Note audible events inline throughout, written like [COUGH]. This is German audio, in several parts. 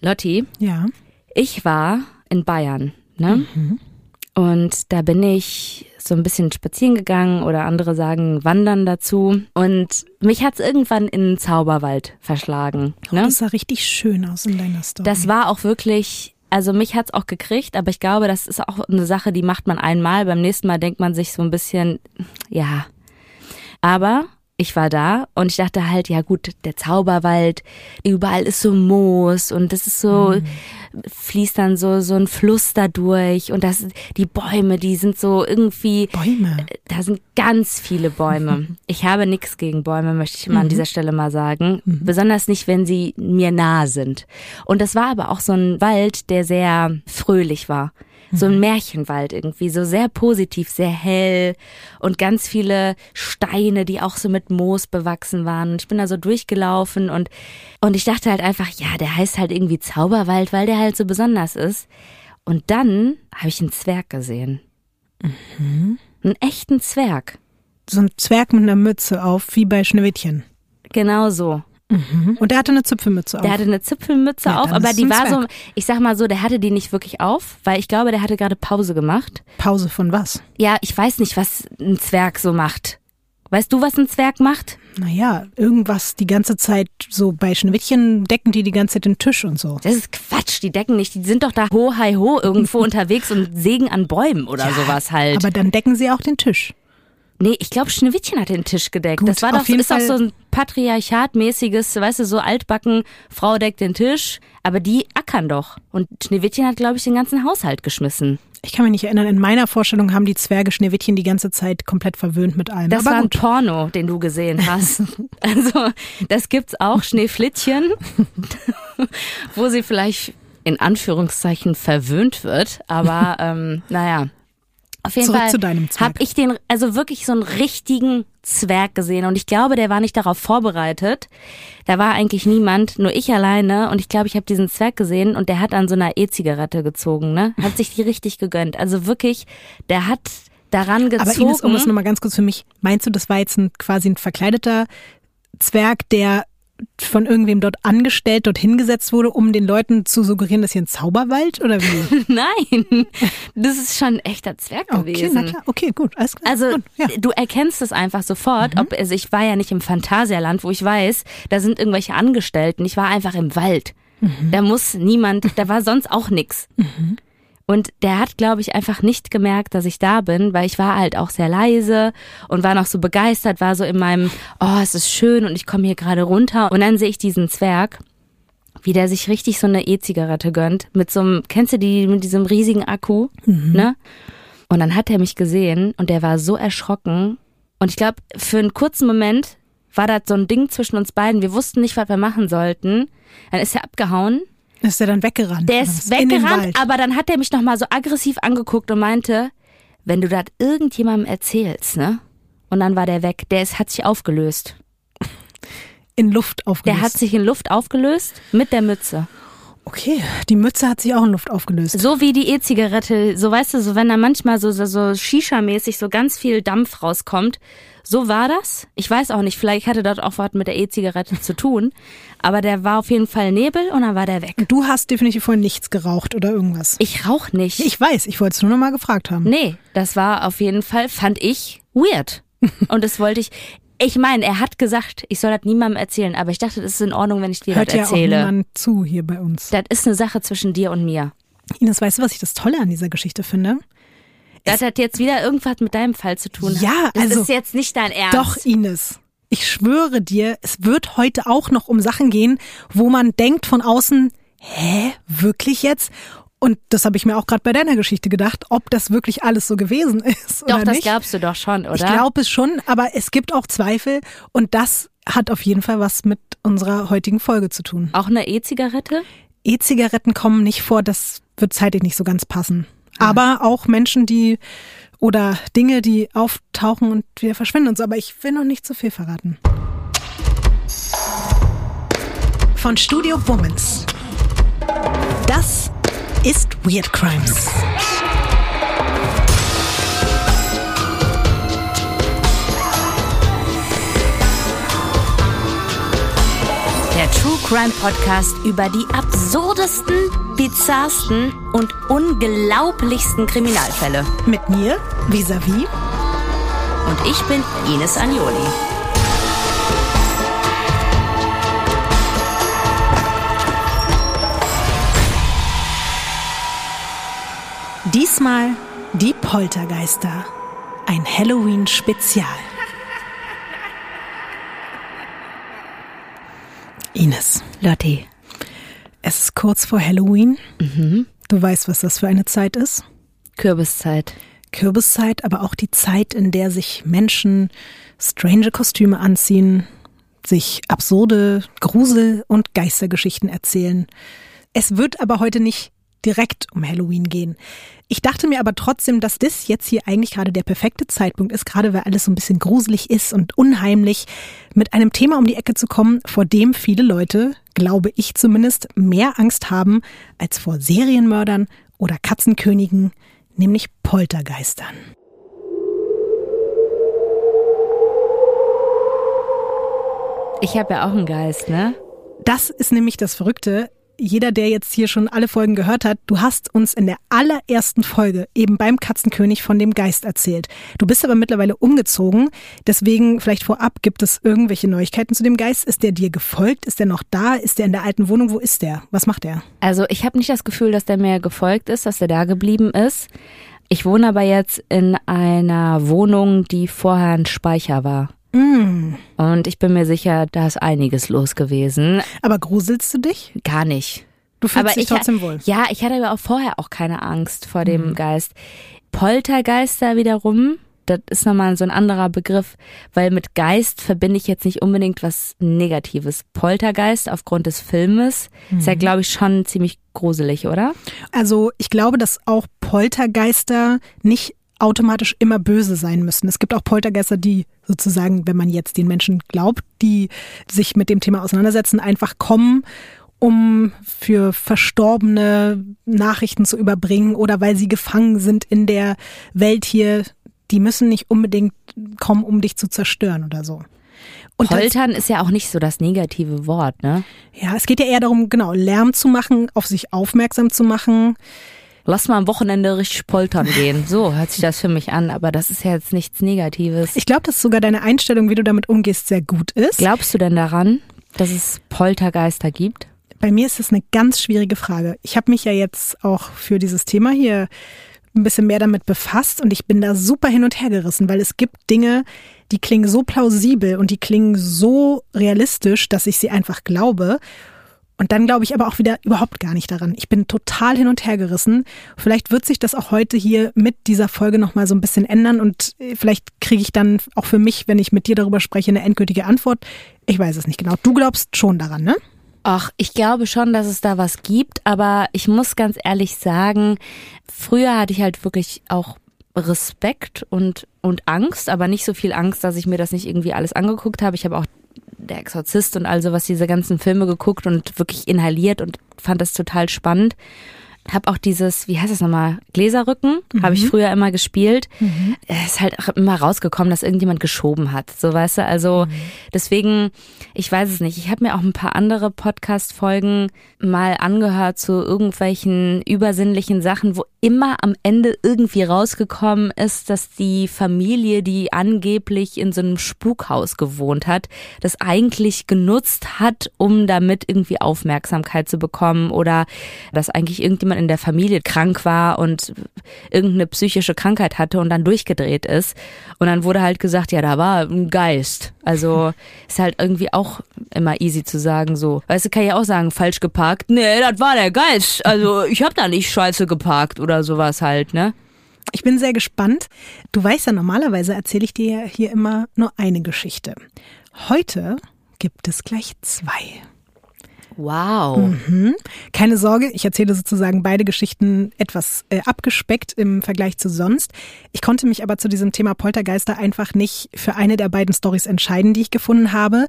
Lotti, Ja. ich war in Bayern, ne? Und da bin ich so ein bisschen spazieren gegangen oder andere sagen wandern dazu. Und mich hat's irgendwann in den Zauberwald verschlagen. Ne? Das sah richtig schön aus in deiner Story. Das war auch wirklich, also mich hat's auch gekriegt, aber ich glaube, das ist auch eine Sache, die macht man einmal. Beim nächsten Mal denkt man sich so ein bisschen, ja. Aber ich war da und ich dachte halt, ja gut, der Zauberwald, überall ist so Moos und das ist so, fließt dann so, so ein Fluss da durch und das, die Bäume, die sind so irgendwie, Bäume. da sind ganz viele Bäume. [LAUGHS] Ich habe nichts gegen Bäume, möchte ich mal an dieser Stelle mal sagen. Besonders nicht, wenn sie mir nah sind. Und das war aber auch so ein Wald, der sehr fröhlich war. So ein Märchenwald irgendwie, so sehr positiv, sehr hell und ganz viele Steine, die auch so mit Moos bewachsen waren. Und ich bin da so durchgelaufen und, und ich dachte halt einfach, ja, der heißt halt irgendwie Zauberwald, weil der halt so besonders ist. Und dann habe ich einen Zwerg gesehen. Einen echten Zwerg. So ein Zwerg mit einer Mütze auf, wie bei Schneewittchen. Genau so. Und der hatte eine Zipfelmütze Der auf. hatte eine Zipfelmütze Ja, auf, aber die war so, ich sag mal so, der hatte die nicht wirklich auf, weil ich glaube, der hatte gerade Pause gemacht. Pause von was? Ja, ich weiß nicht, was ein Zwerg so macht. Weißt du, was ein Zwerg macht? Naja, irgendwas die ganze Zeit so bei Schneewittchen decken die die ganze Zeit den Tisch und so. Das ist Quatsch, die decken nicht, die sind doch da ho, hi, ho irgendwo [LAUGHS] unterwegs und sägen an Bäumen oder sowas halt. Aber dann decken sie auch den Tisch. Nee, ich glaube, Schneewittchen hat den Tisch gedeckt. Gut, das war auf doch, ist doch Fall- so ein patriarchatmäßiges, weißt du, so altbacken, Frau deckt den Tisch, aber die ackern doch. Und Schneewittchen hat, glaube ich, den ganzen Haushalt geschmissen. Ich kann mich nicht erinnern, in meiner Vorstellung haben die Zwerge Schneewittchen die ganze Zeit komplett verwöhnt mit allem. Das Aber war ein gut. Porno, den du gesehen hast. [LAUGHS] also, das gibt's auch, Schneeflittchen, [LAUGHS] wo sie vielleicht in Anführungszeichen verwöhnt wird, aber ähm, naja. Auf jeden Zurück Fall zu deinem Zwerg. habe ich den, also wirklich so einen richtigen Zwerg gesehen und ich glaube, der war nicht darauf vorbereitet. Da war eigentlich niemand, nur ich alleine und ich glaube, ich habe diesen Zwerg gesehen und der hat an so einer E-Zigarette gezogen, ne? Hat sich die richtig gegönnt. Also wirklich, der hat daran gezogen. Aber Ines, um das nochmal ganz kurz für mich, meinst du, das war jetzt ein, quasi ein verkleideter Zwerg, der von irgendwem dort angestellt, dort hingesetzt wurde, um den Leuten zu suggerieren, dass hier ein Zauberwald oder wie? [LAUGHS] Nein, das ist schon ein echter Zwerg Okay, gewesen. na klar. Okay, gut, alles klar. Also gut, ja. Mhm. du erkennst es einfach sofort. Ob, also ich war ja nicht im Phantasialand, wo ich weiß, da sind irgendwelche Angestellten. Ich war einfach im Wald. Mhm. Da muss niemand, da war sonst auch nix. Und der hat, glaube ich, einfach nicht gemerkt, dass ich da bin, weil ich war halt auch sehr leise und war noch so begeistert, war so in meinem, oh, es ist schön und ich komme hier gerade runter. Und dann sehe ich diesen Zwerg, wie der sich richtig so eine E-Zigarette gönnt, mit so einem, kennst du die, mit diesem riesigen Akku, ne? Und dann hat er mich gesehen und der war so erschrocken. Und ich glaube, für einen kurzen Moment war das so ein Ding zwischen uns beiden. Wir wussten nicht, was wir machen sollten. Dann ist er abgehauen. Ist der dann weggerannt? Der ist weggerannt, aber dann hat er mich nochmal so aggressiv angeguckt und meinte, wenn du das irgendjemandem erzählst, ne? Und dann war der weg. Der ist, hat sich aufgelöst. In Luft aufgelöst. Der hat sich in Luft aufgelöst mit der Mütze. okay, die Mütze hat sich auch in Luft aufgelöst. So wie die E-Zigarette, so weißt du, so wenn da manchmal so, so, so Shisha-mäßig so ganz viel Dampf rauskommt, so war das. Ich weiß auch nicht, vielleicht hatte das auch was mit der E-Zigarette zu tun, aber der war auf jeden Fall Nebel und dann war der weg. Du hast definitiv vorhin nichts geraucht oder irgendwas. Ich rauch nicht. Ich weiß, ich wollte es nur noch mal gefragt haben. Nee, das war auf jeden Fall, fand ich, weird. [LAUGHS] Und das wollte ich. Ich meine, er hat gesagt, ich soll das niemandem erzählen, aber ich dachte, das ist in Ordnung, wenn ich dir Hört das ja auch erzähle. niemand zu hier bei uns. das ist eine Sache zwischen dir und mir. Ines, weißt du, was ich das Tolle an dieser Geschichte finde? Das hat jetzt wieder irgendwas mit deinem Fall zu tun. Ja, das also- ist jetzt nicht dein Ernst. Doch, Ines. Ich schwöre dir, es wird heute auch noch um Sachen gehen, wo man denkt von außen, hä, wirklich jetzt? Und das habe ich mir auch gerade bei deiner Geschichte gedacht, ob das wirklich alles so gewesen [LAUGHS] ist Doch, oder das nicht. glaubst du doch schon, oder? Ich glaube es schon, aber es gibt auch Zweifel und das hat auf jeden Fall was mit unserer heutigen Folge zu tun. Auch eine E-Zigarette? E-Zigaretten kommen nicht vor, das wird zeitlich nicht so ganz passen. Aber auch Menschen, die oder Dinge, die auftauchen und wieder verschwinden und so. Aber ich will noch nicht zu viel verraten. Von Studio Womans. Das ist Weird Crimes. Crime Podcast über die absurdesten bizarrsten und unglaublichsten Kriminalfälle. Mit mir, Visavi. Und ich bin Ines Agnoli. Diesmal die Poltergeister. Ein Halloween-Spezial. Ines. Lotti. Es ist kurz vor Halloween. Mhm. Du weißt, was das für eine Zeit ist. Kürbiszeit. Kürbiszeit, aber auch die Zeit, in der sich Menschen strange Kostüme anziehen, sich absurde Grusel- und Geistergeschichten erzählen. Es wird aber heute nicht direkt um Halloween gehen. Ich dachte mir aber trotzdem, dass das jetzt hier eigentlich gerade der perfekte Zeitpunkt ist, gerade weil alles so ein bisschen gruselig ist und unheimlich, mit einem Thema um die Ecke zu kommen, vor dem viele Leute, glaube ich zumindest, mehr Angst haben als vor Serienmördern oder Katzenkönigen, nämlich Poltergeistern. Ich habe ja auch einen Geist, ne? Das ist nämlich das Verrückte jeder, der jetzt hier schon alle Folgen gehört hat, du hast uns in der allerersten Folge eben beim Katzenkönig von dem Geist erzählt. Du bist aber mittlerweile umgezogen. Deswegen vielleicht vorab, gibt es irgendwelche Neuigkeiten zu dem Geist? Ist der dir gefolgt? Ist der noch da? Ist der in der alten Wohnung? Wo ist der? Was macht er? Also ich habe nicht das Gefühl, dass der mir gefolgt ist, dass er da geblieben ist. Ich wohne aber jetzt in einer Wohnung, die vorher ein Speicher war. Mm. Und ich bin mir sicher, da ist einiges los gewesen. Aber gruselst du dich? Gar nicht. Du fühlst aber dich ich, trotzdem wohl. Ja, ich hatte aber auch vorher auch keine Angst vor dem Geist. Poltergeister wiederum, das ist nochmal so ein anderer Begriff, weil mit Geist verbinde ich jetzt nicht unbedingt was Negatives. Poltergeist aufgrund des Filmes ist ja, glaube ich, schon ziemlich gruselig, oder? Also ich glaube, dass auch Poltergeister nicht automatisch immer böse sein müssen. Es gibt auch Poltergeister, die sozusagen, wenn man jetzt den Menschen glaubt, die sich mit dem Thema auseinandersetzen, einfach kommen, um für Verstorbene Nachrichten zu überbringen oder weil sie gefangen sind in der Welt hier. Die müssen nicht unbedingt kommen, um dich zu zerstören oder so. Und das- Poltern ist ja auch nicht so das negative Wort, ne? ja, es geht ja eher darum, genau, Lärm zu machen, auf sich aufmerksam zu machen. Lass mal am Wochenende richtig poltern gehen. So hört sich das für mich an, aber das ist ja jetzt nichts Negatives. Ich glaube, dass sogar deine Einstellung, wie du damit umgehst, sehr gut ist. Glaubst du denn daran, dass es Poltergeister gibt? Bei mir ist es eine ganz schwierige Frage. Ich habe mich ja jetzt auch für dieses Thema hier ein bisschen mehr damit befasst und ich bin da super hin und her gerissen, weil es gibt Dinge, die klingen so plausibel und die klingen so realistisch, dass ich sie einfach glaube. Und dann glaube ich aber auch wieder überhaupt gar nicht daran. Ich bin total hin und her gerissen. Vielleicht wird sich das auch heute hier mit dieser Folge nochmal so ein bisschen ändern und äh, vielleicht kriege ich dann auch für mich, wenn ich mit dir darüber spreche, eine endgültige Antwort. Ich weiß es nicht genau. Du glaubst schon daran, ne? Ach, ich glaube schon, dass es da was gibt, aber ich muss ganz ehrlich sagen, früher hatte ich halt wirklich auch Respekt und, und Angst, aber nicht so viel Angst, dass ich mir das nicht irgendwie alles angeguckt habe. Ich habe auch der Exorzist und all sowas, diese ganzen Filme geguckt und wirklich inhaliert und fand das total spannend. Hab auch dieses, wie heißt das nochmal, Gläserrücken, habe ich früher immer gespielt. Es ist halt auch immer rausgekommen, dass irgendjemand geschoben hat. So weißt du, also deswegen, ich weiß es nicht. Ich habe mir auch ein paar andere Podcast-Folgen mal angehört zu irgendwelchen übersinnlichen Sachen, wo immer am Ende irgendwie rausgekommen ist, dass die Familie, die angeblich in so einem Spukhaus gewohnt hat, das eigentlich genutzt hat, um damit irgendwie Aufmerksamkeit zu bekommen oder dass eigentlich irgendjemand in der Familie krank war und irgendeine psychische Krankheit hatte und dann durchgedreht ist. Und dann wurde halt gesagt, ja, da war ein Geist. Also [LAUGHS] ist halt irgendwie auch immer easy zu sagen so. Weißt du, kann ja auch sagen, falsch geparkt. Nee, das war der Geist. Also ich habe da nicht scheiße geparkt oder sowas halt, ne? Ich bin sehr gespannt. Du weißt ja, normalerweise erzähle ich dir ja hier immer nur eine Geschichte. Heute gibt es gleich zwei. Wow. Mhm. Keine Sorge, ich erzähle sozusagen beide Geschichten etwas äh, abgespeckt im Vergleich zu sonst. Ich konnte mich aber zu diesem Thema Poltergeister einfach nicht für eine der beiden Stories entscheiden, die ich gefunden habe.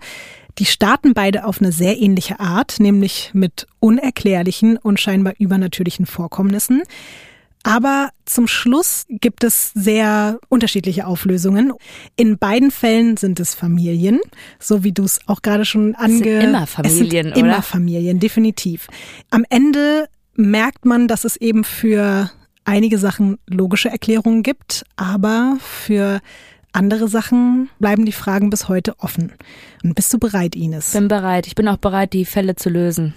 Die starten beide auf eine sehr ähnliche Art, nämlich mit unerklärlichen und scheinbar übernatürlichen Vorkommnissen. Aber zum Schluss gibt es sehr unterschiedliche Auflösungen. In beiden Fällen sind es Familien, so wie du es auch gerade schon ange... Es sind immer Familien, es sind Immer Familien, definitiv. Am Ende merkt man, dass es eben für einige Sachen logische Erklärungen gibt, aber für andere Sachen bleiben die Fragen bis heute offen. Und bist du bereit, Ines? Bin bereit. Ich bin auch bereit, die Fälle zu lösen.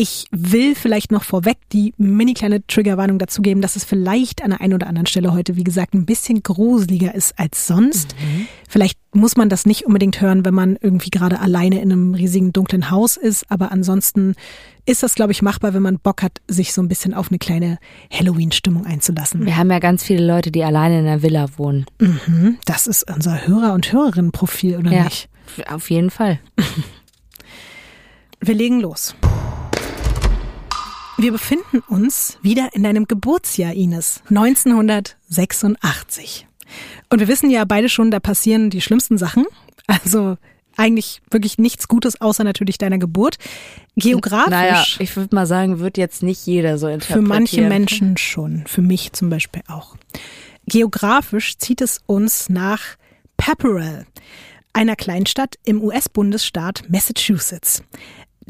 Ich will vielleicht noch vorweg die mini kleine Triggerwarnung dazu geben, dass es vielleicht an der einen oder anderen Stelle heute, wie gesagt, ein bisschen gruseliger ist als sonst. Mhm. Vielleicht muss man das nicht unbedingt hören, wenn man irgendwie gerade alleine in einem riesigen dunklen Haus ist. Aber ansonsten ist das, glaube ich, machbar, wenn man Bock hat, sich so ein bisschen auf eine kleine Halloween-Stimmung einzulassen. Wir haben ja ganz viele Leute, die alleine in der Villa wohnen. Mhm. Das ist unser Hörer- und Hörerinnenprofil, oder ja, nicht? Auf jeden Fall. [LAUGHS] Wir legen los. Wir befinden uns wieder in deinem Geburtsjahr, Ines. 1986. Und wir wissen ja beide schon, da passieren die schlimmsten Sachen. Also eigentlich wirklich nichts Gutes, außer natürlich deiner Geburt. Geografisch. Naja, ich würde mal sagen, wird jetzt nicht jeder so interpretieren. Für manche Menschen schon. Für mich zum Beispiel auch. Geografisch zieht es uns nach Pepperell, einer Kleinstadt im US-Bundesstaat Massachusetts.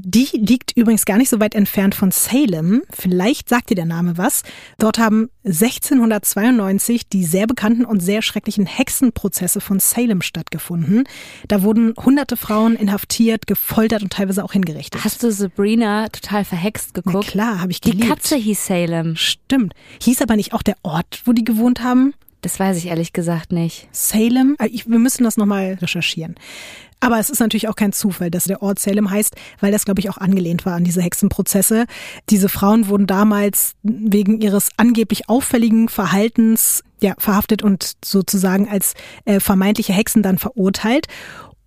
Die liegt übrigens gar nicht so weit entfernt von Salem. Vielleicht sagt dir der Name was. Dort haben 1692 die sehr bekannten und sehr schrecklichen Hexenprozesse von Salem stattgefunden. Da wurden hunderte Frauen inhaftiert, gefoltert und teilweise auch hingerichtet. Hast du Sabrina total verhext geguckt? Na klar, habe ich geliebt. Die Katze hieß Salem. Stimmt. Hieß aber nicht auch der Ort, wo die gewohnt haben? Das weiß ich ehrlich gesagt nicht. Salem? Äh, wir müssen das nochmal recherchieren. Aber es ist natürlich auch kein Zufall, dass der Ort Salem heißt, weil das, glaube ich, auch angelehnt war an diese Hexenprozesse. Diese Frauen wurden damals wegen ihres angeblich auffälligen Verhaltens ja, verhaftet und sozusagen als äh, vermeintliche Hexen dann verurteilt.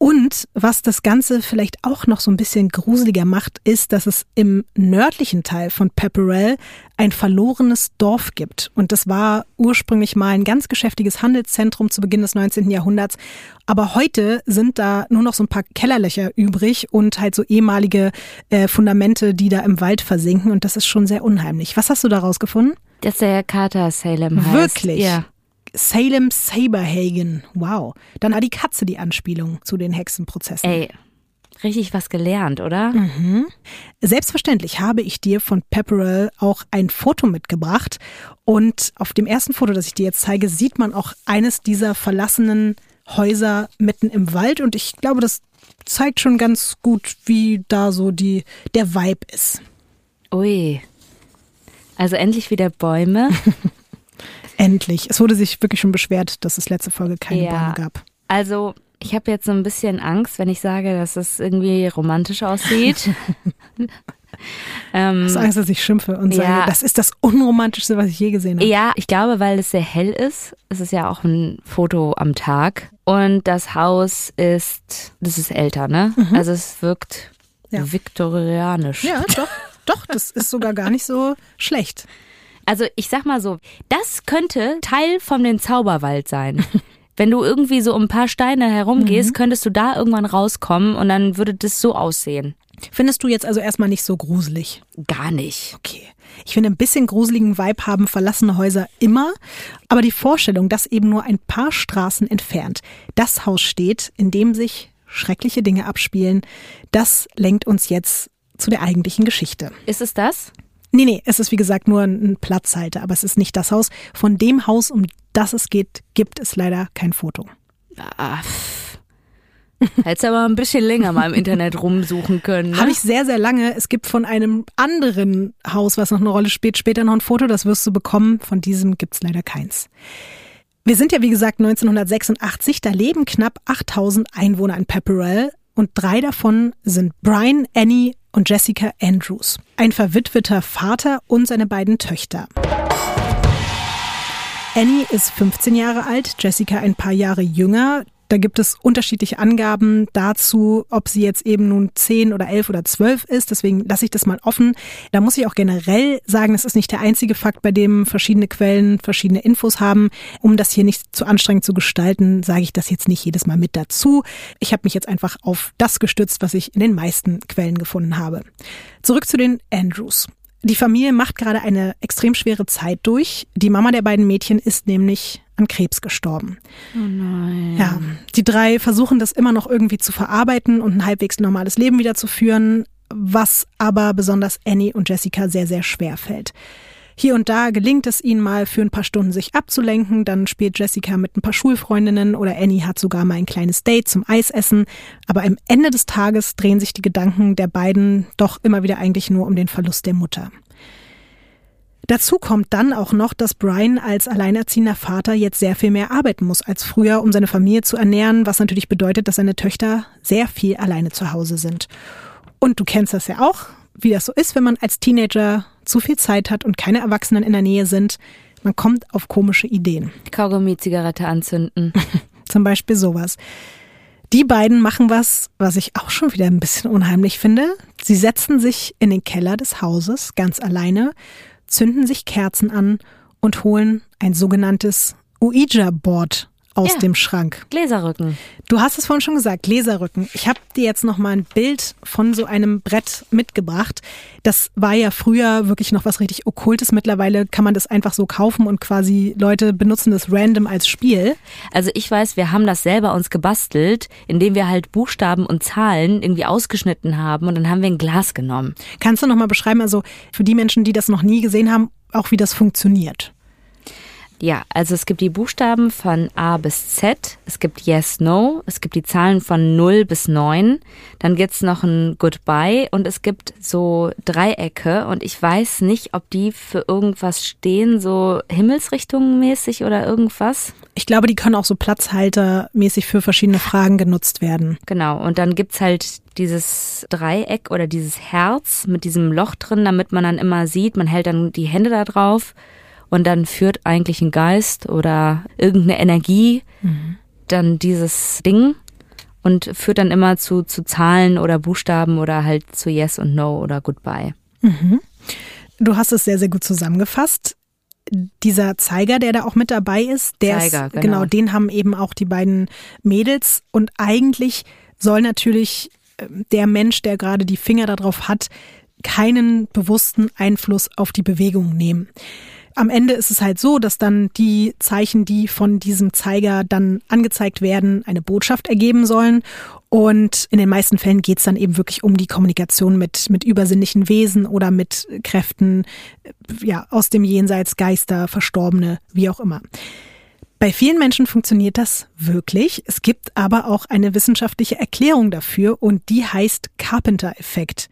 Und was das Ganze vielleicht auch noch so ein bisschen gruseliger macht, ist, dass es im nördlichen Teil von Pepperell ein verlorenes Dorf gibt. Und das war ursprünglich mal ein ganz geschäftiges Handelszentrum zu Beginn des 19. Jahrhunderts. Aber heute sind da nur noch so ein paar Kellerlöcher übrig und halt so ehemalige äh, Fundamente, die da im Wald versinken. Und das ist schon sehr unheimlich. Was hast du da rausgefunden? Dass der Kater Salem heißt. Wirklich? Ja. Salem Saberhagen. Wow. Dann hat die Katze die Anspielung zu den Hexenprozessen. Ey, richtig was gelernt, oder? Mhm. Selbstverständlich habe ich dir von Pepperell auch ein Foto mitgebracht. Und auf dem ersten Foto, das ich dir jetzt zeige, sieht man auch eines dieser verlassenen Häuser mitten im Wald. Und ich glaube, das zeigt schon ganz gut, wie da so die, der Vibe ist. Ui. Also endlich wieder Bäume. [LAUGHS] Endlich. Es wurde sich wirklich schon beschwert, dass es letzte Folge keine ja. Bäume gab. Also, ich habe jetzt so ein bisschen Angst, wenn ich sage, dass es irgendwie romantisch aussieht. [LAUGHS] ähm, Hast du Angst, dass ich schimpfe und ja, sage, das ist das Unromantischste, was ich je gesehen habe? Ja, ich glaube, weil es sehr hell ist. Es ist ja auch ein Foto am Tag. Und das Haus ist, das ist älter, ne? Mhm. Also es wirkt ja. viktorianisch. Ja, doch. Doch, das ist sogar gar nicht so [LAUGHS] schlecht. Also ich sag mal so, das könnte Teil von dem Zauberwald sein. [LAUGHS] Wenn du irgendwie so um ein paar Steine herumgehst, mhm. könntest du da irgendwann rauskommen und dann würde das so aussehen. Findest du jetzt also erstmal nicht so gruselig? Gar nicht. Okay. Ich finde, ein bisschen gruseligen Vibe haben verlassene Häuser immer. Aber die Vorstellung, dass eben nur ein paar Straßen entfernt das Haus steht, in dem sich schreckliche Dinge abspielen, das lenkt uns jetzt zu der eigentlichen Geschichte. Ist es das? Nee, nee, es ist wie gesagt nur ein Platzhalter, aber es ist nicht das Haus. Von dem Haus, um das es geht, gibt es leider kein Foto. Ah, Hättest aber ein bisschen länger mal im Internet rumsuchen können. Ne? Habe ich sehr, sehr lange. Es gibt von einem anderen Haus, was noch eine Rolle spielt, später noch ein Foto, das wirst du bekommen. Von diesem gibt's leider keins. Wir sind ja, wie gesagt, 1986. Da leben knapp 8000 Einwohner in Pepperell und drei davon sind Brian, Annie und Jessica Andrews, ein verwitweter Vater und seine beiden Töchter. Annie ist 15 Jahre alt, Jessica ein paar Jahre jünger. Da gibt es unterschiedliche Angaben dazu, ob sie jetzt eben nun zehn oder elf oder zwölf ist. Deswegen lasse ich das mal offen. Da muss ich auch generell sagen, das ist nicht der einzige Fakt, bei dem verschiedene Quellen verschiedene Infos haben. Um das hier nicht zu anstrengend zu gestalten, sage ich das jetzt nicht jedes Mal mit dazu. Ich habe mich jetzt einfach auf das gestützt, was ich in den meisten Quellen gefunden habe. Zurück zu den Andrews. Die Familie macht gerade eine extrem schwere Zeit durch. Die Mama der beiden Mädchen ist nämlich an Krebs gestorben. Oh nein. Ja, die drei versuchen das immer noch irgendwie zu verarbeiten und ein halbwegs normales Leben wiederzuführen, was aber besonders Annie und Jessica sehr, sehr schwer fällt. Hier und da gelingt es ihnen mal für ein paar Stunden sich abzulenken, dann spielt Jessica mit ein paar Schulfreundinnen oder Annie hat sogar mal ein kleines Date zum Eisessen, aber am Ende des Tages drehen sich die Gedanken der beiden doch immer wieder eigentlich nur um den Verlust der Mutter. Dazu kommt dann auch noch, dass Brian als alleinerziehender Vater jetzt sehr viel mehr arbeiten muss als früher, um seine Familie zu ernähren, was natürlich bedeutet, dass seine Töchter sehr viel alleine zu Hause sind. Und du kennst das ja auch, wie das so ist, wenn man als Teenager zu viel Zeit hat und keine Erwachsenen in der Nähe sind. Man kommt auf komische Ideen. Kaugummi-Zigarette anzünden. [LAUGHS] [LAUGHS] Zum Beispiel sowas. Die beiden machen was, was ich auch schon wieder ein bisschen unheimlich finde. Sie setzen sich in den Keller des Hauses ganz alleine, zünden sich Kerzen an und holen ein sogenanntes Ouija-Board aus Ja. dem Schrank. Gläserrücken. Du hast es vorhin schon gesagt, Gläserrücken. Ich habe dir jetzt noch mal ein Bild von so einem Brett mitgebracht. Das war ja früher wirklich noch was richtig Okkultes. Mittlerweile kann man das einfach so kaufen und quasi Leute benutzen das random als Spiel. Also ich weiß, wir haben das selber uns gebastelt, indem wir halt Buchstaben und Zahlen irgendwie ausgeschnitten haben und dann haben wir ein Glas genommen. Kannst du noch mal beschreiben, also für die Menschen, die das noch nie gesehen haben, auch wie das funktioniert? Ja, also es gibt die Buchstaben von A bis Z, es gibt Yes, No, es gibt die Zahlen von 0 bis 9, dann gibt's noch ein Goodbye und es gibt so Dreiecke und ich weiß nicht, ob die für irgendwas stehen, so Himmelsrichtungen mäßig oder irgendwas. Ich glaube, die können auch so platzhaltermäßig für verschiedene Fragen genutzt werden. Genau, und dann gibt's halt dieses Dreieck oder dieses Herz mit diesem Loch drin, damit man dann immer sieht, man hält dann die Hände da drauf und dann führt eigentlich ein Geist oder irgendeine Energie dann dieses Ding und führt dann immer zu, zu Zahlen oder Buchstaben oder halt zu Yes und No oder Goodbye. Du hast es sehr, sehr gut zusammengefasst. Dieser Zeiger, der da auch mit dabei ist, der Zeiger, ist, genau. genau, den haben eben auch die beiden Mädels. Und eigentlich soll natürlich ähm, der Mensch, der gerade die Finger darauf hat, keinen bewussten Einfluss auf die Bewegung nehmen. Am Ende ist es halt so, dass dann die Zeichen, die von diesem Zeiger dann angezeigt werden, eine Botschaft ergeben sollen. Und in den meisten Fällen geht es dann eben wirklich um die Kommunikation mit, mit übersinnlichen Wesen oder mit Kräften ja, aus dem Jenseits, Geister, Verstorbene, wie auch immer. Bei vielen Menschen funktioniert das wirklich. Es gibt aber auch eine wissenschaftliche Erklärung dafür und die heißt Carpenter-Effekt.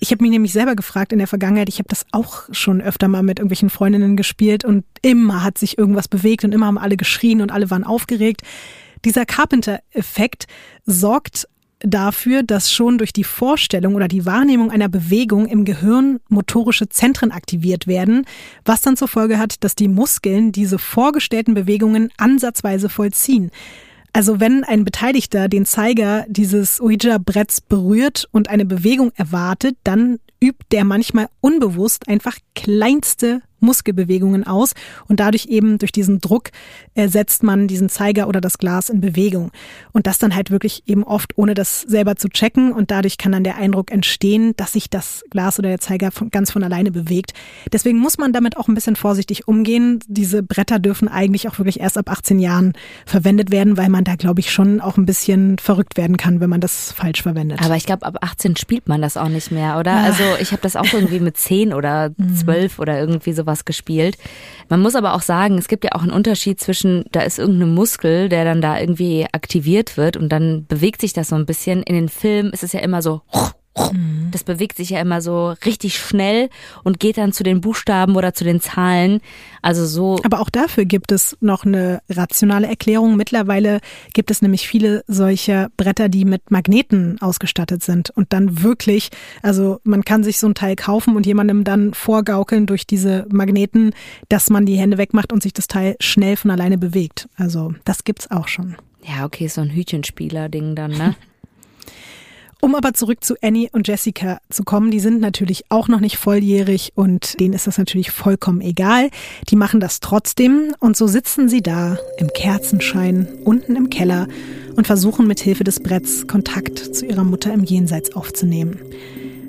Ich habe mich nämlich selber gefragt in der Vergangenheit, ich habe das auch schon öfter mal mit irgendwelchen Freundinnen gespielt und immer hat sich irgendwas bewegt und immer haben alle geschrien und alle waren aufgeregt. Dieser Carpenter-Effekt sorgt dafür, dass schon durch die Vorstellung oder die Wahrnehmung einer Bewegung im Gehirn motorische Zentren aktiviert werden, was dann zur Folge hat, dass die Muskeln diese vorgestellten Bewegungen ansatzweise vollziehen. Also wenn ein Beteiligter den Zeiger dieses Ouija-Bretts berührt und eine Bewegung erwartet, dann übt der manchmal unbewusst einfach kleinste Muskelbewegungen aus und dadurch eben durch diesen Druck äh, setzt man diesen Zeiger oder das Glas in Bewegung. Und das dann halt wirklich eben oft ohne das selber zu checken und dadurch kann dann der Eindruck entstehen, dass sich das Glas oder der Zeiger von, ganz von alleine bewegt. Deswegen muss man damit auch ein bisschen vorsichtig umgehen. Diese Bretter dürfen eigentlich auch wirklich erst ab 18 Jahren verwendet werden, weil man da glaube ich schon auch ein bisschen verrückt werden kann, wenn man das falsch verwendet. Aber ich glaube, ab 18 spielt man das auch nicht mehr, oder? Also [LAUGHS] ich habe das auch irgendwie mit 10 oder 12 oder irgendwie sowas gespielt. Man muss aber auch sagen, es gibt ja auch einen Unterschied zwischen, da ist irgendein Muskel, der dann da irgendwie aktiviert wird und dann bewegt sich das so ein bisschen. In den Filmen ist es ja immer so, das bewegt sich ja immer so richtig schnell und geht dann zu den Buchstaben oder zu den Zahlen. Also so Aber auch dafür gibt es noch eine rationale Erklärung. Mittlerweile gibt es nämlich viele solcher Bretter, die mit Magneten ausgestattet sind und dann wirklich, also man kann sich so ein Teil kaufen und jemandem dann vorgaukeln durch diese Magneten, dass man die Hände wegmacht und sich das Teil schnell von alleine bewegt. Also das gibt's auch schon. Ja, okay, so ein Hütchenspieler-Ding dann, ne? [LAUGHS] Um aber zurück zu Annie und Jessica zu kommen, die sind natürlich auch noch nicht volljährig und denen ist das natürlich vollkommen egal. Die machen das trotzdem und so sitzen sie da im Kerzenschein unten im Keller und versuchen mit Hilfe des Bretts Kontakt zu ihrer Mutter im Jenseits aufzunehmen.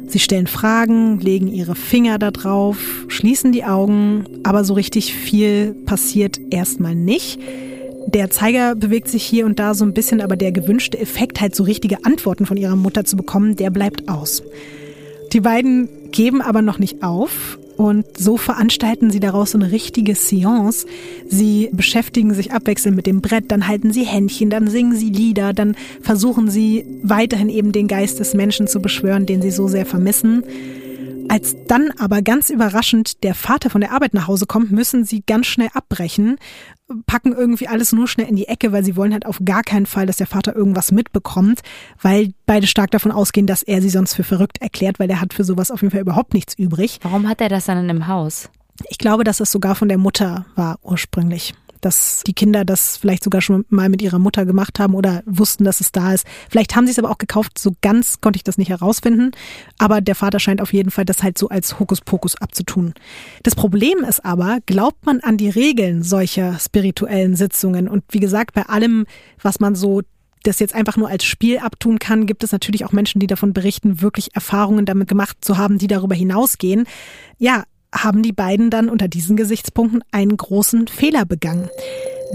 Sie stellen Fragen, legen ihre Finger da drauf, schließen die Augen, aber so richtig viel passiert erstmal nicht. Der Zeiger bewegt sich hier und da so ein bisschen, aber der gewünschte Effekt, halt so richtige Antworten von ihrer Mutter zu bekommen, der bleibt aus. Die beiden geben aber noch nicht auf und so veranstalten sie daraus so eine richtige Seance. Sie beschäftigen sich abwechselnd mit dem Brett, dann halten sie Händchen, dann singen sie Lieder, dann versuchen sie weiterhin eben den Geist des Menschen zu beschwören, den sie so sehr vermissen. Als dann aber ganz überraschend der Vater von der Arbeit nach Hause kommt, müssen sie ganz schnell abbrechen, packen irgendwie alles nur schnell in die Ecke, weil sie wollen halt auf gar keinen Fall, dass der Vater irgendwas mitbekommt, weil beide stark davon ausgehen, dass er sie sonst für verrückt erklärt, weil er hat für sowas auf jeden Fall überhaupt nichts übrig. Warum hat er das dann im Haus? Ich glaube, dass es sogar von der Mutter war ursprünglich dass die Kinder das vielleicht sogar schon mal mit ihrer Mutter gemacht haben oder wussten, dass es da ist. Vielleicht haben sie es aber auch gekauft. So ganz konnte ich das nicht herausfinden. Aber der Vater scheint auf jeden Fall das halt so als Hokuspokus abzutun. Das Problem ist aber, glaubt man an die Regeln solcher spirituellen Sitzungen? Und wie gesagt, bei allem, was man so das jetzt einfach nur als Spiel abtun kann, gibt es natürlich auch Menschen, die davon berichten, wirklich Erfahrungen damit gemacht zu haben, die darüber hinausgehen. Ja, haben die beiden dann unter diesen Gesichtspunkten einen großen Fehler begangen.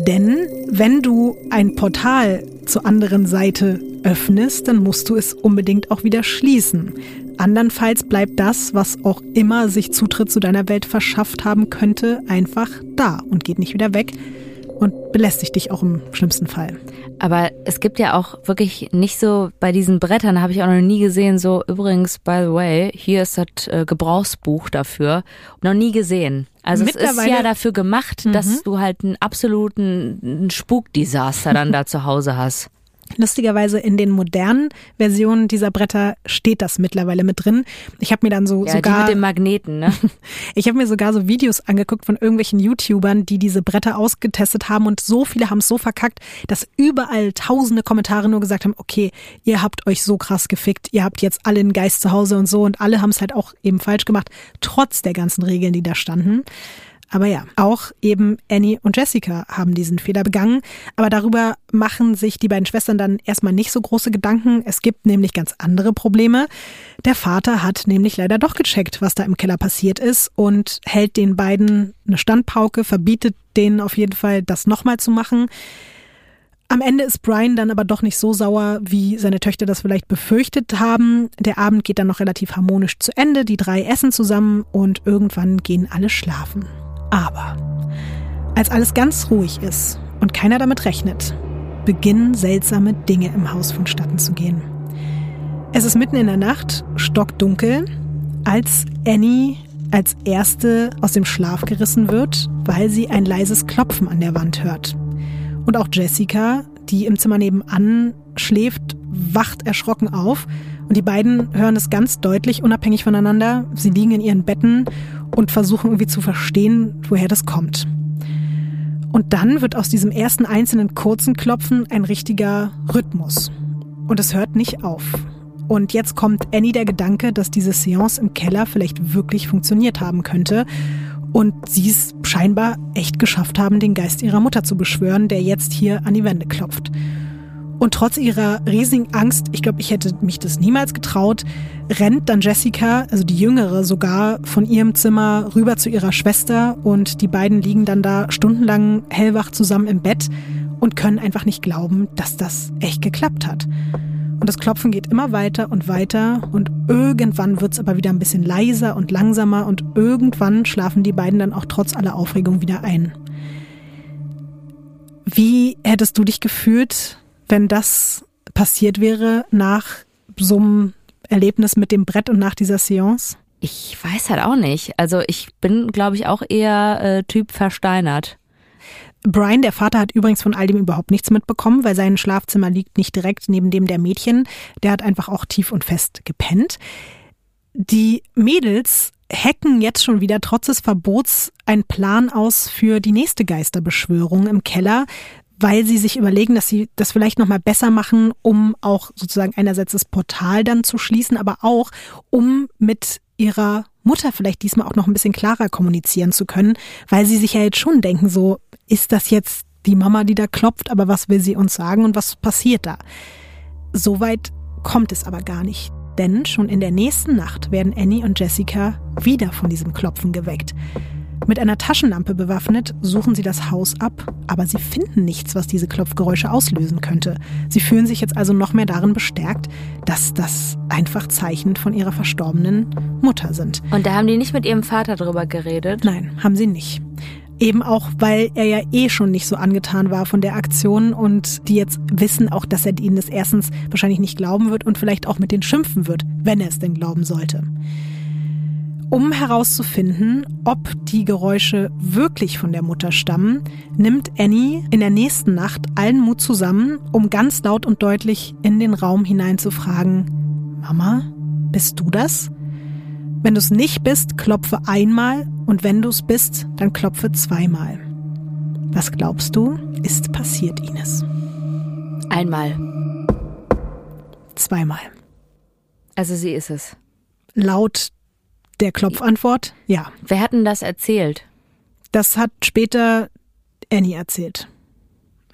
Denn wenn du ein Portal zur anderen Seite öffnest, dann musst du es unbedingt auch wieder schließen. Andernfalls bleibt das, was auch immer sich Zutritt zu deiner Welt verschafft haben könnte, einfach da und geht nicht wieder weg, und belästigt dich auch im schlimmsten Fall. Aber es gibt ja auch wirklich nicht so bei diesen Brettern, habe ich auch noch nie gesehen, so übrigens, by the way, hier ist das äh, Gebrauchsbuch dafür. Noch nie gesehen. Also es ist ja dafür gemacht, dass mhm. du halt einen absoluten Spukdesaster dann da zu Hause hast. Lustigerweise in den modernen Versionen dieser Bretter steht das mittlerweile mit drin. Ich habe mir dann so ja, sogar die mit dem Magneten, ne? [LAUGHS] ich habe mir sogar so Videos angeguckt von irgendwelchen YouTubern, die diese Bretter ausgetestet haben und so viele haben es so verkackt, dass überall tausende Kommentare nur gesagt haben, okay, ihr habt euch so krass gefickt, ihr habt jetzt alle einen Geist zu Hause und so und alle haben es halt auch eben falsch gemacht, trotz der ganzen Regeln, die da standen. Aber ja, auch eben Annie und Jessica haben diesen Fehler begangen. Aber darüber machen sich die beiden Schwestern dann erstmal nicht so große Gedanken. Es gibt nämlich ganz andere Probleme. Der Vater hat nämlich leider doch gecheckt, was da im Keller passiert ist und hält den beiden eine Standpauke, verbietet denen auf jeden Fall, das nochmal zu machen. Am Ende ist Brian dann aber doch nicht so sauer, wie seine Töchter das vielleicht befürchtet haben. Der Abend geht dann noch relativ harmonisch zu Ende. Die drei essen zusammen und irgendwann gehen alle schlafen. Aber als alles ganz ruhig ist und keiner damit rechnet, beginnen seltsame Dinge im Haus vonstatten zu gehen. Es ist mitten in der Nacht, stockdunkel, als Annie als erste aus dem Schlaf gerissen wird, weil sie ein leises Klopfen an der Wand hört. Und auch Jessica, die im Zimmer nebenan schläft, wacht erschrocken auf und die beiden hören es ganz deutlich, unabhängig voneinander. Sie liegen in ihren Betten und versuchen irgendwie zu verstehen, woher das kommt. Und dann wird aus diesem ersten einzelnen kurzen Klopfen ein richtiger Rhythmus. Und es hört nicht auf. Und jetzt kommt Annie der Gedanke, dass diese Seance im Keller vielleicht wirklich funktioniert haben könnte und sie es scheinbar echt geschafft haben, den Geist ihrer Mutter zu beschwören, der jetzt hier an die Wände klopft. Und trotz ihrer riesigen Angst, ich glaube, ich hätte mich das niemals getraut, rennt dann Jessica, also die Jüngere, sogar von ihrem Zimmer rüber zu ihrer Schwester und die beiden liegen dann da stundenlang hellwach zusammen im Bett und können einfach nicht glauben, dass das echt geklappt hat. Und das Klopfen geht immer weiter und weiter und irgendwann wird es aber wieder ein bisschen leiser und langsamer und irgendwann schlafen die beiden dann auch trotz aller Aufregung wieder ein. Wie hättest du dich gefühlt, wenn das passiert wäre nach so einem Erlebnis mit dem Brett und nach dieser Seance? Ich weiß halt auch nicht. Also ich bin, glaube ich, auch eher äh, Typ versteinert. Brian, der Vater, hat übrigens von all dem überhaupt nichts mitbekommen, weil sein Schlafzimmer liegt nicht direkt neben dem der Mädchen. Der hat einfach auch tief und fest gepennt. Die Mädels hacken jetzt schon wieder trotz des Verbots einen Plan aus für die nächste Geisterbeschwörung im Keller weil sie sich überlegen, dass sie das vielleicht noch mal besser machen, um auch sozusagen einerseits das Portal dann zu schließen, aber auch um mit ihrer Mutter vielleicht diesmal auch noch ein bisschen klarer kommunizieren zu können, weil sie sich ja jetzt schon denken, so ist das jetzt die Mama, die da klopft, aber was will sie uns sagen und was passiert da? Soweit kommt es aber gar nicht. Denn schon in der nächsten Nacht werden Annie und Jessica wieder von diesem Klopfen geweckt. Mit einer Taschenlampe bewaffnet suchen sie das Haus ab, aber sie finden nichts, was diese Klopfgeräusche auslösen könnte. Sie fühlen sich jetzt also noch mehr darin bestärkt, dass das einfach Zeichen von ihrer verstorbenen Mutter sind. Und da haben die nicht mit ihrem Vater drüber geredet? Nein, haben sie nicht. Eben auch, weil er ja eh schon nicht so angetan war von der Aktion und die jetzt wissen auch, dass er ihnen das erstens wahrscheinlich nicht glauben wird und vielleicht auch mit denen schimpfen wird, wenn er es denn glauben sollte. Um herauszufinden, ob die Geräusche wirklich von der Mutter stammen, nimmt Annie in der nächsten Nacht allen Mut zusammen, um ganz laut und deutlich in den Raum hinein zu fragen, Mama, bist du das? Wenn du es nicht bist, klopfe einmal und wenn du es bist, dann klopfe zweimal. Was glaubst du, ist passiert, Ines? Einmal. Zweimal. Also sie ist es. Laut der Klopfantwort, ja. Wer hat denn das erzählt? Das hat später Annie erzählt.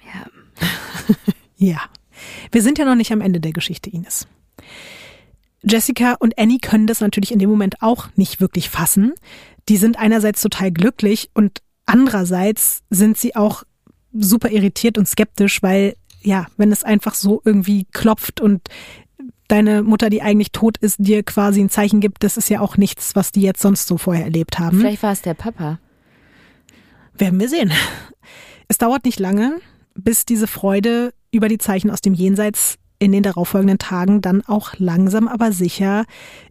Ja. [LAUGHS] ja. Wir sind ja noch nicht am Ende der Geschichte, Ines. Jessica und Annie können das natürlich in dem Moment auch nicht wirklich fassen. Die sind einerseits total glücklich und andererseits sind sie auch super irritiert und skeptisch, weil ja, wenn es einfach so irgendwie klopft und deine Mutter, die eigentlich tot ist, dir quasi ein Zeichen gibt, das ist ja auch nichts, was die jetzt sonst so vorher erlebt haben. Vielleicht war es der Papa. Werden wir sehen. Es dauert nicht lange, bis diese Freude über die Zeichen aus dem Jenseits in den darauffolgenden Tagen dann auch langsam aber sicher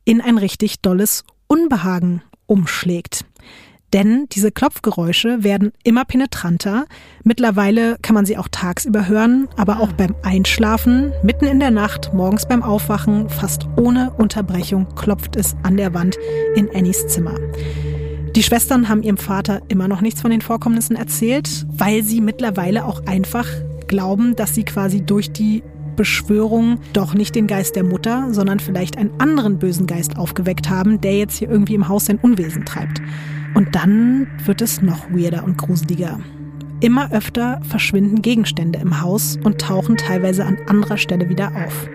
in ein richtig dolles Unbehagen umschlägt. Denn diese Klopfgeräusche werden immer penetranter. Mittlerweile kann man sie auch tagsüber hören, aber auch beim Einschlafen, mitten in der Nacht, morgens beim Aufwachen, fast ohne Unterbrechung klopft es an der Wand in Annies Zimmer. Die Schwestern haben ihrem Vater immer noch nichts von den Vorkommnissen erzählt, weil sie mittlerweile auch einfach glauben, dass sie quasi durch die Beschwörung doch nicht den Geist der Mutter, sondern vielleicht einen anderen bösen Geist aufgeweckt haben, der jetzt hier irgendwie im Haus sein Unwesen treibt. Und dann wird es noch weirder und gruseliger. Immer öfter verschwinden Gegenstände im Haus und tauchen teilweise an anderer Stelle wieder auf.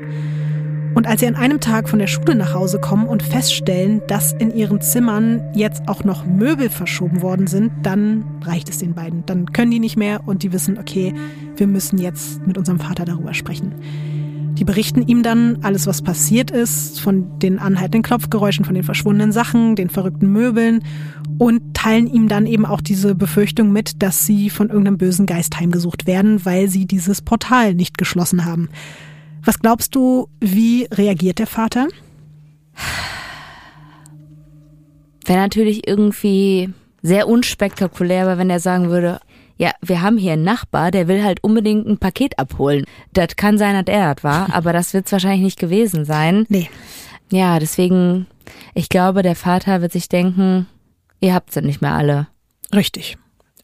Und als sie an einem Tag von der Schule nach Hause kommen und feststellen, dass in ihren Zimmern jetzt auch noch Möbel verschoben worden sind, dann reicht es den beiden. Dann können die nicht mehr und die wissen, okay, wir müssen jetzt mit unserem Vater darüber sprechen. Die berichten ihm dann alles, was passiert ist, von den anhaltenden Klopfgeräuschen, von den verschwundenen Sachen, den verrückten Möbeln und teilen ihm dann eben auch diese Befürchtung mit, dass sie von irgendeinem bösen Geist heimgesucht werden, weil sie dieses Portal nicht geschlossen haben. Was glaubst du, wie reagiert der Vater? Wäre natürlich irgendwie sehr unspektakulär, aber wenn er sagen würde, ja, wir haben hier einen Nachbar, der will halt unbedingt ein Paket abholen. Das kann sein, dass er das war, [LAUGHS] aber das wird es wahrscheinlich nicht gewesen sein. Nee. Ja, deswegen, ich glaube, der Vater wird sich denken, ihr habt sie nicht mehr alle. Richtig.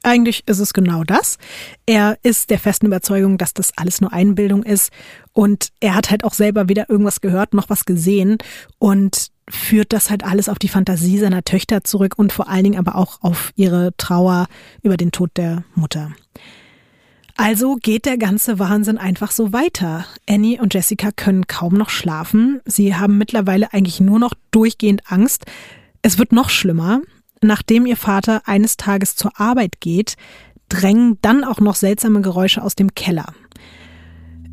Eigentlich ist es genau das. Er ist der festen Überzeugung, dass das alles nur Einbildung ist und er hat halt auch selber weder irgendwas gehört noch was gesehen und führt das halt alles auf die Fantasie seiner Töchter zurück und vor allen Dingen aber auch auf ihre Trauer über den Tod der Mutter. Also geht der ganze Wahnsinn einfach so weiter. Annie und Jessica können kaum noch schlafen. Sie haben mittlerweile eigentlich nur noch durchgehend Angst. Es wird noch schlimmer. Nachdem ihr Vater eines Tages zur Arbeit geht, drängen dann auch noch seltsame Geräusche aus dem Keller.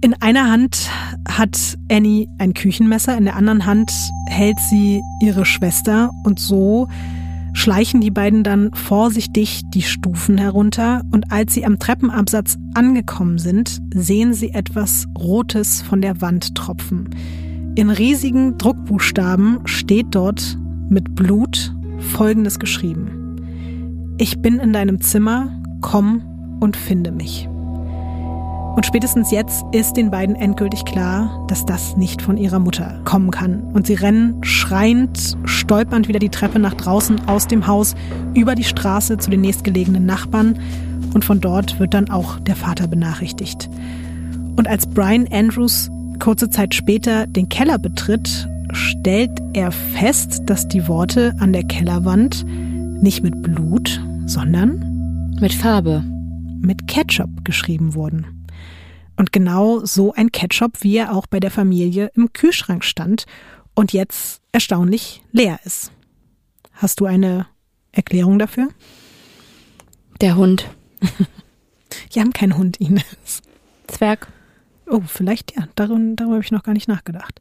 In einer Hand hat Annie ein Küchenmesser, in der anderen Hand hält sie ihre Schwester und so schleichen die beiden dann vorsichtig die Stufen herunter und als sie am Treppenabsatz angekommen sind, sehen sie etwas Rotes von der Wand tropfen. In riesigen Druckbuchstaben steht dort mit Blut Folgendes geschrieben. Ich bin in deinem Zimmer, komm und finde mich. Und spätestens jetzt ist den beiden endgültig klar, dass das nicht von ihrer Mutter kommen kann. Und sie rennen schreiend, stolpernd wieder die Treppe nach draußen aus dem Haus, über die Straße zu den nächstgelegenen Nachbarn. Und von dort wird dann auch der Vater benachrichtigt. Und als Brian Andrews kurze Zeit später den Keller betritt, stellt er fest, dass die Worte an der Kellerwand nicht mit Blut, sondern mit Farbe, mit Ketchup geschrieben wurden. Und genau so ein Ketchup, wie er auch bei der Familie im Kühlschrank stand. und jetzt erstaunlich leer ist. Hast du eine Erklärung dafür? Der Hund. [LAUGHS] Die haben keinen Hund, Ines. Zwerg. Oh, vielleicht ja. Darüber, darüber habe ich noch gar nicht nachgedacht.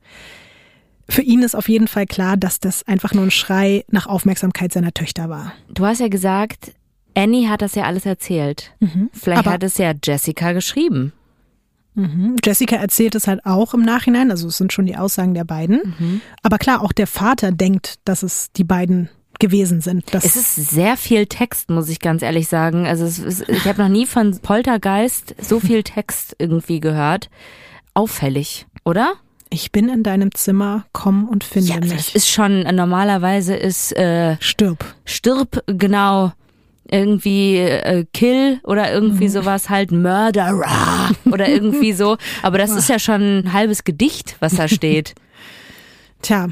Für ihn ist auf jeden Fall klar, dass das einfach nur ein Schrei nach Aufmerksamkeit seiner Töchter war. Du hast ja gesagt, Annie hat das ja alles erzählt. Mhm. Vielleicht Aber hat es ja Jessica geschrieben. Mhm. Jessica erzählt es halt auch im Nachhinein, also es sind schon die Aussagen der beiden. Mhm. Aber klar, auch der Vater denkt, dass es die beiden gewesen sind. Das Es ist sehr viel Text, muss ich ganz ehrlich sagen. Also ist, ich habe noch nie von Poltergeist so [LAUGHS] viel Text irgendwie gehört. Auffällig, oder? ich bin in deinem Zimmer, komm und finde Ja, das mich. ist schon normalerweise ist äh, Stirb. stirb genau irgendwie äh, Kill oder irgendwie sowas halt Murderer [LAUGHS] oder irgendwie so. Aber das ist ja schon ein halbes Gedicht, was da steht. [LAUGHS] Tja,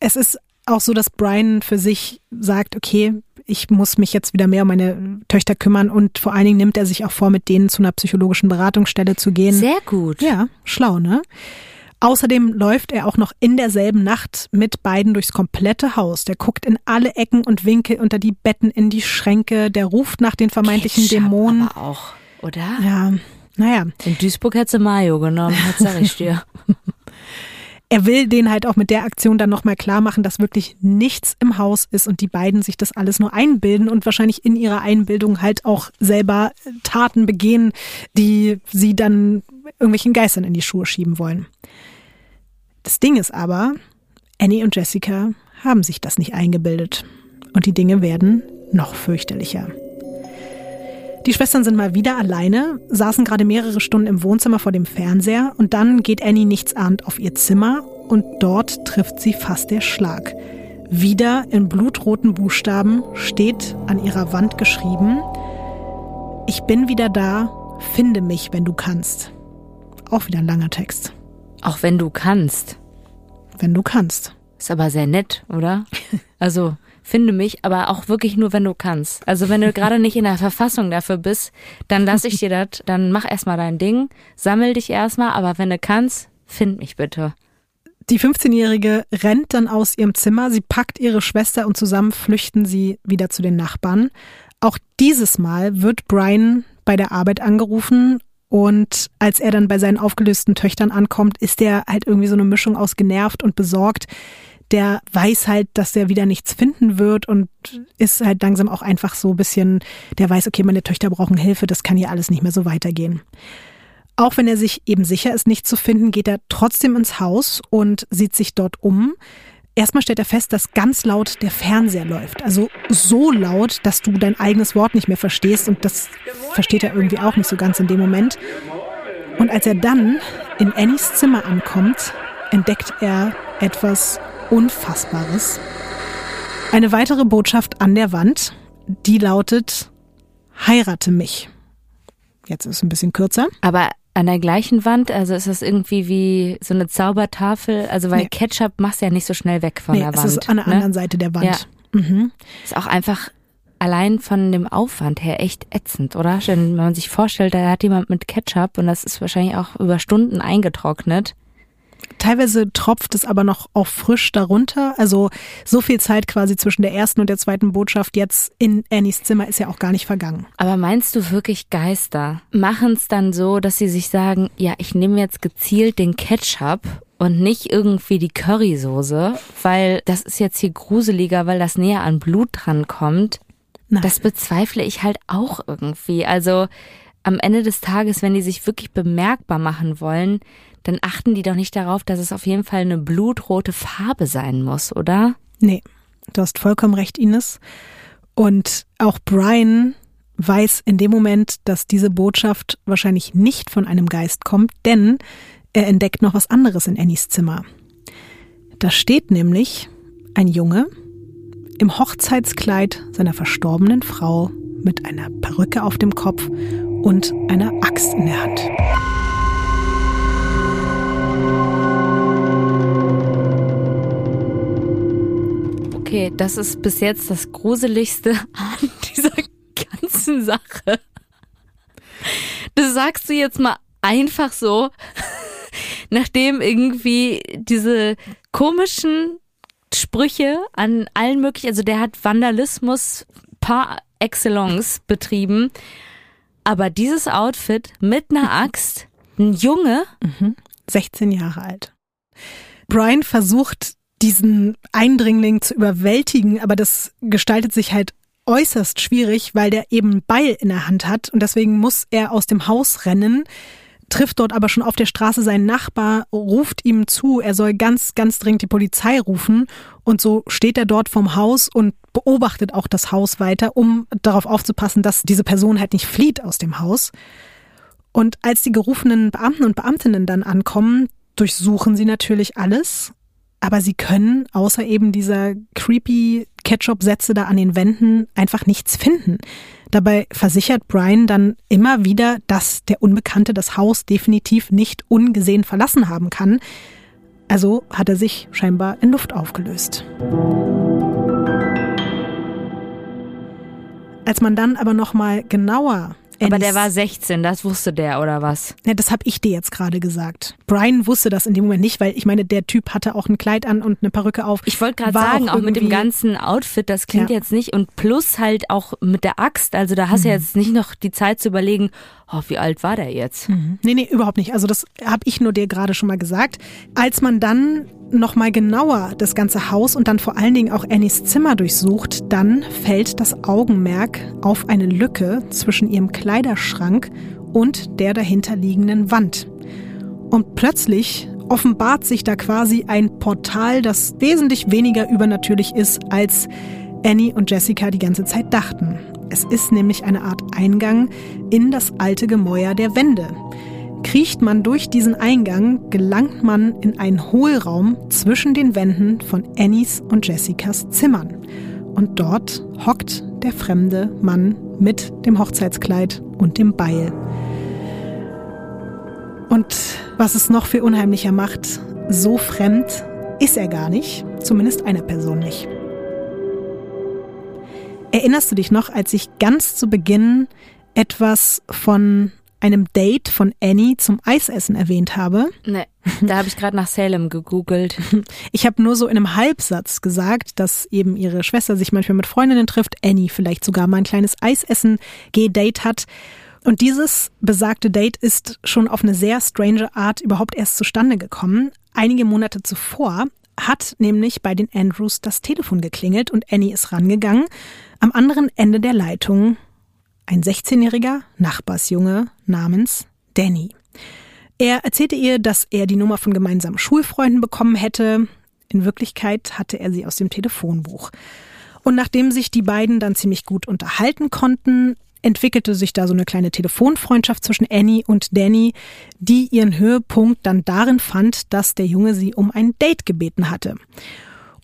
es ist auch so, dass Brian für sich sagt, okay, ich muss mich jetzt wieder mehr um meine Töchter kümmern und vor allen Dingen nimmt er sich auch vor, mit denen zu einer psychologischen Beratungsstelle zu gehen. Sehr gut. Ja, schlau, ne? Außerdem läuft er auch noch in derselben Nacht mit beiden durchs komplette Haus. Der guckt in alle Ecken und Winkel, unter die Betten, in die Schränke. Der ruft nach den vermeintlichen Ketchup Dämonen. Aber auch, oder? Ja, naja. In Duisburg hätte sie Mayo genommen, das sag ich dir. [LAUGHS] Er will denen halt auch mit der Aktion dann nochmal klar machen, dass wirklich nichts im Haus ist und die beiden sich das alles nur einbilden und wahrscheinlich in ihrer Einbildung halt auch selber Taten begehen, die sie dann irgendwelchen Geistern in die Schuhe schieben wollen. Das Ding ist aber, Annie und Jessica haben sich das nicht eingebildet. Und die Dinge werden noch fürchterlicher. Die Schwestern sind mal wieder alleine, saßen gerade mehrere Stunden im Wohnzimmer vor dem Fernseher und dann geht Annie nichtsahnd auf ihr Zimmer und dort trifft sie fast der Schlag. Wieder in blutroten Buchstaben steht an ihrer Wand geschrieben, ich bin wieder da, finde mich, wenn du kannst. Auch wieder ein langer Text. Auch wenn du kannst. Wenn du kannst. Ist aber sehr nett, oder? [LAUGHS] Also, finde mich, aber auch wirklich nur, wenn du kannst. Also, wenn du gerade nicht in der Verfassung dafür bist, dann lass ich dir das, dann mach erstmal dein Ding, sammel dich erstmal, aber wenn du kannst, find mich bitte. Die 15-Jährige rennt dann aus ihrem Zimmer, sie packt ihre Schwester und zusammen flüchten sie wieder zu den Nachbarn. Auch dieses Mal wird Brian bei der Arbeit angerufen und als er dann bei seinen aufgelösten Töchtern ankommt, ist er halt irgendwie so eine Mischung aus genervt und besorgt. Der weiß halt, dass er wieder nichts finden wird und ist halt langsam auch einfach so ein bisschen, der weiß, okay, meine Töchter brauchen Hilfe, das kann hier alles nicht mehr so weitergehen. Auch wenn er sich eben sicher ist, nichts zu finden, geht er trotzdem ins Haus und sieht sich dort um. Erstmal stellt er fest, dass ganz laut der Fernseher läuft. Also so laut, dass du dein eigenes Wort nicht mehr verstehst. Und das versteht er irgendwie auch nicht so ganz in dem Moment. Und als er dann in Annies Zimmer ankommt, entdeckt er etwas Unfassbares. Eine weitere Botschaft an der Wand, die lautet, heirate mich. Jetzt ist es ein bisschen kürzer. Aber an der gleichen Wand, also ist das irgendwie wie so eine Zaubertafel, also weil Nee. Ketchup machst du ja nicht so schnell weg von Nee, der es Wand. ist an der ne? anderen Seite der Wand. Ja. Mhm. Ist auch einfach allein von dem Aufwand her echt ätzend, oder? Wenn man sich vorstellt, da hat jemand mit Ketchup und das ist wahrscheinlich auch über Stunden eingetrocknet. Teilweise tropft es aber noch auch frisch darunter. Also so viel Zeit quasi zwischen der ersten und der zweiten Botschaft jetzt in Annies Zimmer ist ja auch gar nicht vergangen. Aber meinst du wirklich Geister machen es dann so, dass sie sich sagen, ja, ich nehme jetzt gezielt den Ketchup und nicht irgendwie die Currysoße, weil das ist jetzt hier gruseliger, weil das näher an Blut dran kommt. Nein. Das bezweifle ich halt auch irgendwie. Also am Ende des Tages, wenn die sich wirklich bemerkbar machen wollen, dann achten die doch nicht darauf, dass es auf jeden Fall eine blutrote Farbe sein muss, oder? Nee, du hast vollkommen recht, Ines. Und auch Brian weiß in dem Moment, dass diese Botschaft wahrscheinlich nicht von einem Geist kommt, denn er entdeckt noch was anderes in Annies Zimmer. Da steht nämlich ein Junge im Hochzeitskleid seiner verstorbenen Frau mit einer Perücke auf dem Kopf und einer Axt in der Hand. Okay, das ist bis jetzt das Gruseligste [LAUGHS] an dieser ganzen Sache. Das sagst du jetzt mal einfach so, [LAUGHS] nachdem irgendwie diese komischen Sprüche an allen möglichen, also der hat Vandalismus par excellence betrieben. Aber dieses Outfit mit einer [LAUGHS] Axt, ein Junge, Mhm. 16 Jahre alt. Brian versucht, diesen Eindringling zu überwältigen, aber das gestaltet sich halt äußerst schwierig, weil der eben Beil in der Hand hat und deswegen muss er aus dem Haus rennen, trifft dort aber schon auf der Straße seinen Nachbar, ruft ihm zu, er soll ganz, ganz dringend die Polizei rufen und so steht er dort vom Haus und beobachtet auch das Haus weiter, um darauf aufzupassen, dass diese Person halt nicht flieht aus dem Haus. Und als die gerufenen Beamten und Beamtinnen dann ankommen, durchsuchen sie natürlich alles, aber sie können außer eben dieser creepy Ketchup-Sätze da an den Wänden einfach nichts finden. Dabei versichert Brian dann immer wieder, dass der Unbekannte das Haus definitiv nicht ungesehen verlassen haben kann. Also hat er sich scheinbar in Luft aufgelöst. Als man dann aber noch mal genauer aber der war 16, das wusste der oder was? ja, das habe ich dir jetzt gerade gesagt. Brian wusste das in dem Moment nicht, weil ich meine, der Typ hatte auch ein Kleid an und eine Perücke auf. Ich wollte gerade sagen, auch auch, mit dem ganzen Outfit, das klingt Ja. jetzt nicht und plus halt auch mit der Axt, also da hast du jetzt nicht noch die Zeit zu überlegen, oh, wie alt war der jetzt? Nee, nee, überhaupt nicht. Also das habe ich nur dir gerade schon mal gesagt. Als man dann noch mal genauer das ganze Haus und dann vor allen Dingen auch Annies Zimmer durchsucht, dann fällt das Augenmerk auf eine Lücke zwischen ihrem Kleiderschrank und der dahinterliegenden Wand. Und plötzlich offenbart sich da quasi ein Portal, das wesentlich weniger übernatürlich ist, als Annie und Jessica die ganze Zeit dachten. Es ist nämlich eine Art Eingang in das alte Gemäuer der Wände. Kriecht man durch diesen Eingang, gelangt man in einen Hohlraum zwischen den Wänden von Annies und Jessicas Zimmern. Und dort hockt der fremde Mann mit dem Hochzeitskleid und dem Beil. Und was es noch viel unheimlicher macht, so fremd ist er gar nicht, zumindest einer Person nicht. Erinnerst du dich noch, als ich ganz zu Beginn etwas von einem Date von Annie zum Eisessen erwähnt habe? Nee, da habe ich gerade nach Salem gegoogelt. [LAUGHS] Ich habe nur so in einem Halbsatz gesagt, dass eben ihre Schwester sich manchmal mit Freundinnen trifft, Annie vielleicht sogar mal ein kleines Eisessen-G-Date hat. Und dieses besagte Date ist schon auf eine sehr strange Art überhaupt erst zustande gekommen. Einige Monate zuvor hat nämlich bei den Andrews das Telefon geklingelt und Annie ist rangegangen. Am anderen Ende der Leitung ein 16-jähriger Nachbarsjunge namens Danny. Er erzählte ihr, dass er die Nummer von gemeinsamen Schulfreunden bekommen hätte. In Wirklichkeit hatte er sie aus dem Telefonbuch. Und nachdem sich die beiden dann ziemlich gut unterhalten konnten, entwickelte sich da so eine kleine Telefonfreundschaft zwischen Annie und Danny, die ihren Höhepunkt dann darin fand, dass der Junge sie um ein Date gebeten hatte.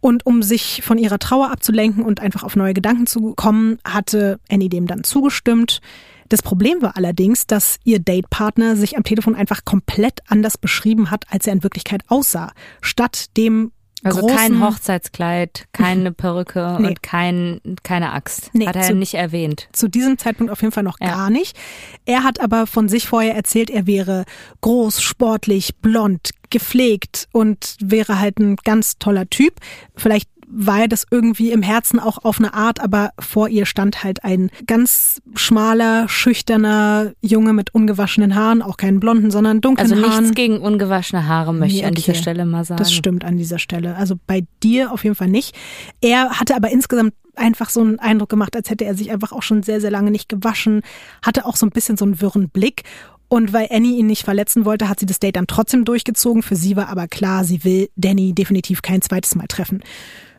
Und um sich von ihrer Trauer abzulenken und einfach auf neue Gedanken zu kommen, hatte Annie dem dann zugestimmt. Das Problem war allerdings, dass ihr Datepartner sich am Telefon einfach komplett anders beschrieben hat, als er in Wirklichkeit aussah. Statt dem Also kein Hochzeitskleid, keine [LAUGHS] Perücke Nee. und kein, keine Axt. Nee, Hat er zu- nicht erwähnt. zu diesem Zeitpunkt auf jeden Fall noch Ja. gar nicht. Er hat aber von sich vorher erzählt, er wäre groß, sportlich, blond, gepflegt und wäre halt ein ganz toller Typ. Vielleicht war das irgendwie im Herzen auch auf eine Art, aber vor ihr stand halt ein ganz schmaler, schüchterner Junge mit ungewaschenen Haaren, auch keinen blonden, sondern dunklen Also Haaren. nichts gegen ungewaschene Haare, möchte ich Nee, an dieser. Stelle mal sagen. Das stimmt an dieser Stelle. Also bei dir auf jeden Fall nicht. Er hatte aber insgesamt einfach so einen Eindruck gemacht, als hätte er sich einfach auch schon sehr, sehr lange nicht gewaschen, hatte auch so ein bisschen so einen wirren Blick. Und weil Annie ihn nicht verletzen wollte, hat sie das Date dann trotzdem durchgezogen. Für sie war aber klar, sie will Danny definitiv kein zweites Mal treffen.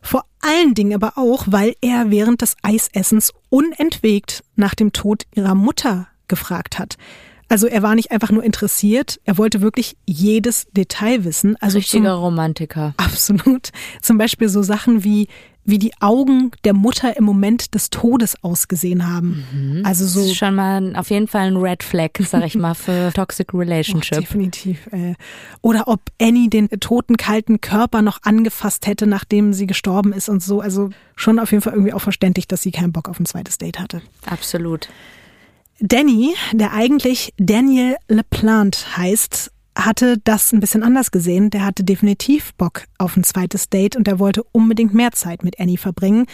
Vor allen Dingen aber auch, weil er während des Eisessens unentwegt nach dem Tod ihrer Mutter gefragt hat. Also er war nicht einfach nur interessiert, er wollte wirklich jedes Detail wissen. Also Richtiger Romantiker. Absolut. Zum Beispiel so Sachen wie, wie die Augen der Mutter im Moment des Todes ausgesehen haben. Also Das so. ist schon mal ein- auf jeden Fall ein Red Flag, sag ich mal, für [LAUGHS] Toxic Oh, Relationship. definitiv. Äh. Oder ob Annie den toten, kalten Körper noch angefasst hätte, nachdem sie gestorben ist und so. Also schon auf jeden Fall irgendwie auch verständlich, dass sie keinen Bock auf ein zweites Date hatte. Absolut. Danny, der eigentlich Daniel LePlante heißt, hatte das ein bisschen anders gesehen. Der hatte definitiv Bock auf ein zweites Date und er wollte unbedingt mehr Zeit mit Annie verbringen.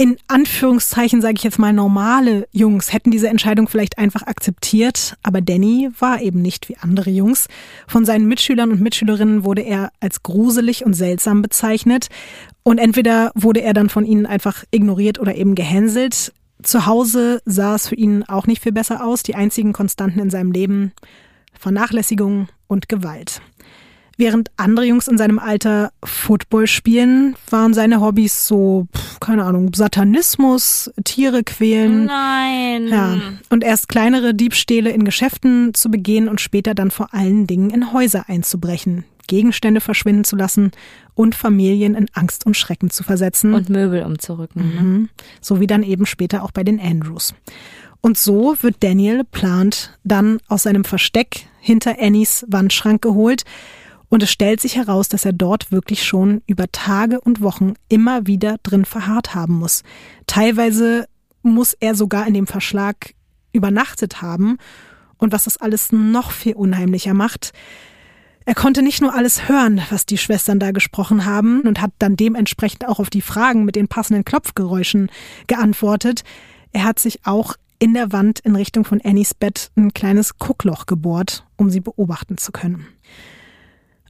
In Anführungszeichen sage ich jetzt mal normale Jungs hätten diese Entscheidung vielleicht einfach akzeptiert, aber Danny war eben nicht wie andere Jungs. Von seinen Mitschülern und Mitschülerinnen wurde er als gruselig und seltsam bezeichnet und entweder wurde er dann von ihnen einfach ignoriert oder eben gehänselt. Zu Hause sah es für ihn auch nicht viel besser aus. Die einzigen Konstanten in seinem Leben Vernachlässigung und Gewalt. Während andere Jungs in seinem Alter Football spielen, waren seine Hobbys so, keine Ahnung, Satanismus, Tiere quälen. Nein. Ja. Und erst kleinere Diebstähle in Geschäften zu begehen und später dann vor allen Dingen in Häuser einzubrechen, Gegenstände verschwinden zu lassen und Familien in Angst und Schrecken zu versetzen. Und Möbel umzurücken. Mhm. So wie dann eben später auch bei den Andrews. Und so wird Daniel plant dann aus seinem Versteck hinter Annies Wandschrank geholt. Und es stellt sich heraus, dass er dort wirklich schon über Tage und Wochen immer wieder drin verharrt haben muss. Teilweise muss er sogar in dem Verschlag übernachtet haben. Und was das alles noch viel unheimlicher macht, er konnte nicht nur alles hören, was die Schwestern da gesprochen haben und hat dann dementsprechend auch auf die Fragen mit den passenden Klopfgeräuschen geantwortet. Er hat sich auch in der Wand in Richtung von Annies Bett ein kleines Guckloch gebohrt, um sie beobachten zu können.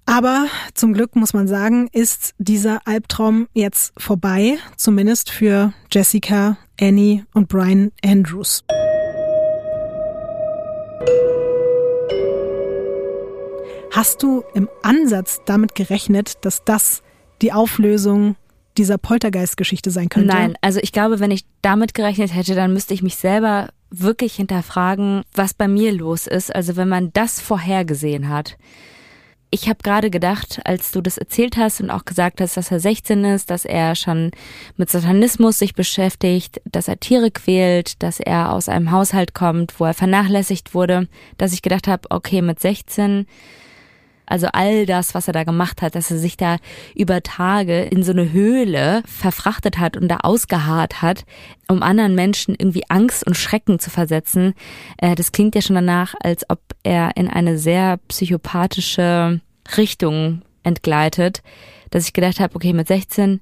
Aber zum Glück muss man sagen, ist dieser Albtraum jetzt vorbei, zumindest für Jessica, Annie und Brian Andrews. Hast du im Ansatz damit gerechnet, dass das die Auflösung dieser Poltergeist-Geschichte sein könnte? Nein, also ich glaube, wenn ich damit gerechnet hätte, dann müsste ich mich selber wirklich hinterfragen, was bei mir los ist. Also wenn man das vorhergesehen hat. Ich habe gerade gedacht, als du das erzählt hast und auch gesagt hast, dass er 16 ist, dass er schon mit Satanismus sich beschäftigt, dass er Tiere quält, dass er aus einem Haushalt kommt, wo er vernachlässigt wurde, dass ich gedacht habe, okay, mit 16 also all das, was er da gemacht hat, dass er sich da über Tage in so eine Höhle verfrachtet hat und da ausgeharrt hat, um anderen Menschen irgendwie Angst und Schrecken zu versetzen, äh, das klingt ja schon danach, als ob er in eine sehr psychopathische Richtung entgleitet, dass ich gedacht habe, okay, mit 16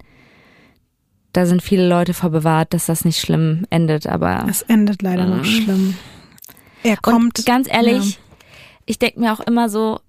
da sind viele Leute vorbewahrt, dass das nicht schlimm endet, aber. Es endet leider noch schlimm. Er kommt. Und ganz ehrlich, ja. ich denke mir auch immer so,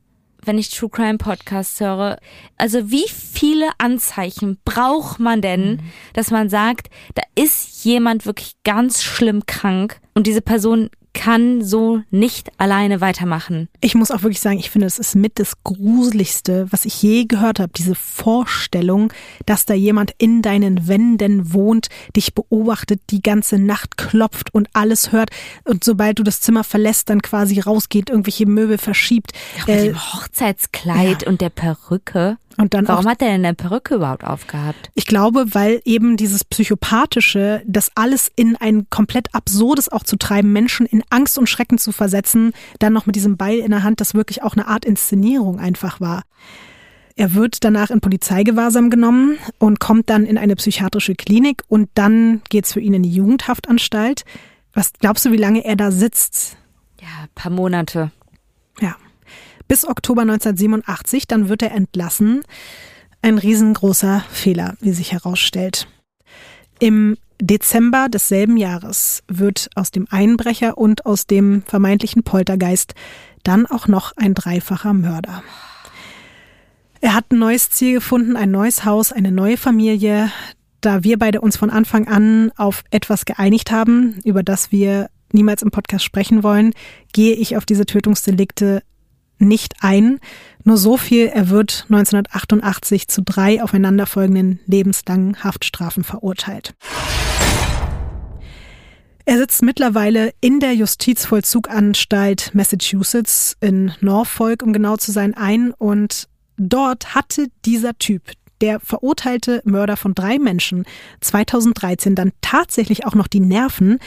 wenn ich True Crime Podcasts höre. Also wie viele Anzeichen braucht man denn, mhm. dass man sagt, da ist jemand wirklich ganz schlimm krank und diese Person kann so nicht alleine weitermachen. Ich muss auch wirklich sagen, ich finde, es ist mit das Gruseligste, was ich je gehört habe. Diese Vorstellung, dass da jemand in deinen Wänden wohnt, dich beobachtet, die ganze Nacht klopft und alles hört und sobald du das Zimmer verlässt, dann quasi rausgeht, irgendwelche Möbel verschiebt. Ja, mit äh, dem Hochzeitskleid ja. und der Perücke. Und dann Warum auch, hat er denn eine Perücke überhaupt aufgehabt? Ich glaube, weil eben dieses Psychopathische, das alles in ein komplett absurdes auch zu treiben, Menschen in Angst und Schrecken zu versetzen, dann noch mit diesem Beil in der Hand, das wirklich auch eine Art Inszenierung einfach war. Er wird danach in Polizeigewahrsam genommen und kommt dann in eine psychiatrische Klinik und dann geht's für ihn in die Jugendhaftanstalt. Was glaubst du, wie lange er da sitzt? Ja, paar Monate. Ja bis Oktober 1987, dann wird er entlassen. Ein riesengroßer Fehler, wie sich herausstellt. Im Dezember desselben Jahres wird aus dem Einbrecher und aus dem vermeintlichen Poltergeist dann auch noch ein dreifacher Mörder. Er hat ein neues Ziel gefunden, ein neues Haus, eine neue Familie. Da wir beide uns von Anfang an auf etwas geeinigt haben, über das wir niemals im Podcast sprechen wollen, gehe ich auf diese Tötungsdelikte nicht ein. Nur so viel, er wird 1988 zu drei aufeinanderfolgenden lebenslangen Haftstrafen verurteilt. Er sitzt mittlerweile in der Justizvollzuganstalt Massachusetts in Norfolk, um genau zu sein, ein und dort hatte dieser Typ, der verurteilte Mörder von drei Menschen 2013 dann tatsächlich auch noch die Nerven,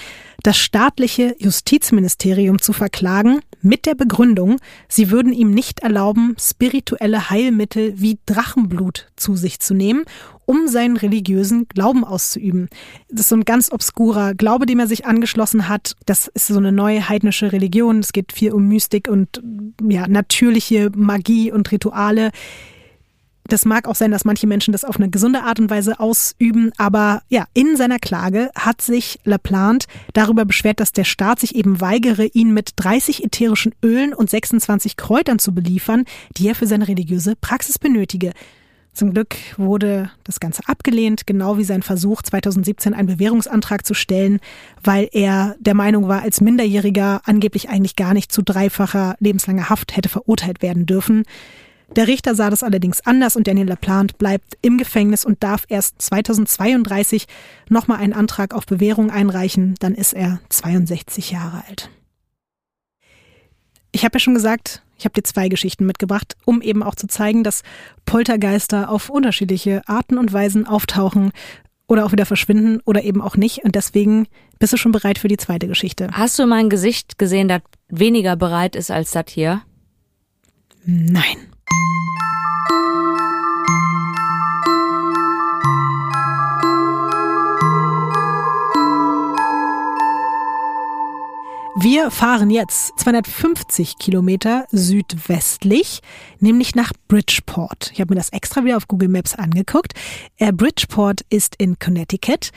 das staatliche Justizministerium zu verklagen mit der Begründung, sie würden ihm nicht erlauben, spirituelle Heilmittel wie Drachenblut zu sich zu nehmen um seinen religiösen Glauben auszuüben. Das ist so ein ganz obskurer Glaube, dem er sich angeschlossen hat. Das ist so eine neue heidnische Religion. Es geht viel um Mystik und ja, natürliche Magie und Rituale. Das mag auch sein, dass manche Menschen das auf eine gesunde Art und Weise ausüben, aber ja, in seiner Klage hat sich LaPlante darüber beschwert, dass der Staat sich eben weigere, ihn mit 30 ätherischen Ölen und 26 Kräutern zu beliefern, die er für seine religiöse Praxis benötige. Zum Glück wurde das Ganze abgelehnt, genau wie sein Versuch 2017 einen Bewährungsantrag zu stellen, weil er der Meinung war, als Minderjähriger angeblich eigentlich gar nicht zu dreifacher lebenslanger Haft hätte verurteilt werden dürfen. Der Richter sah das allerdings anders und Daniel LaPlante bleibt im Gefängnis und darf erst 2032 nochmal einen Antrag auf Bewährung einreichen. Dann ist er 62 Jahre alt. Ich habe ja schon gesagt, ich habe dir zwei Geschichten mitgebracht, um eben auch zu zeigen, dass Poltergeister auf unterschiedliche Arten und Weisen auftauchen oder auch wieder verschwinden oder eben auch nicht. Und deswegen bist du schon bereit für die zweite Geschichte. Hast du mein Gesicht gesehen, das weniger bereit ist als das hier? Nein. Wir fahren jetzt 250 Kilometer südwestlich, nämlich nach Bridgeport. Ich habe mir das extra wieder auf Google Maps angeguckt. Äh, Bridgeport ist in Connecticut.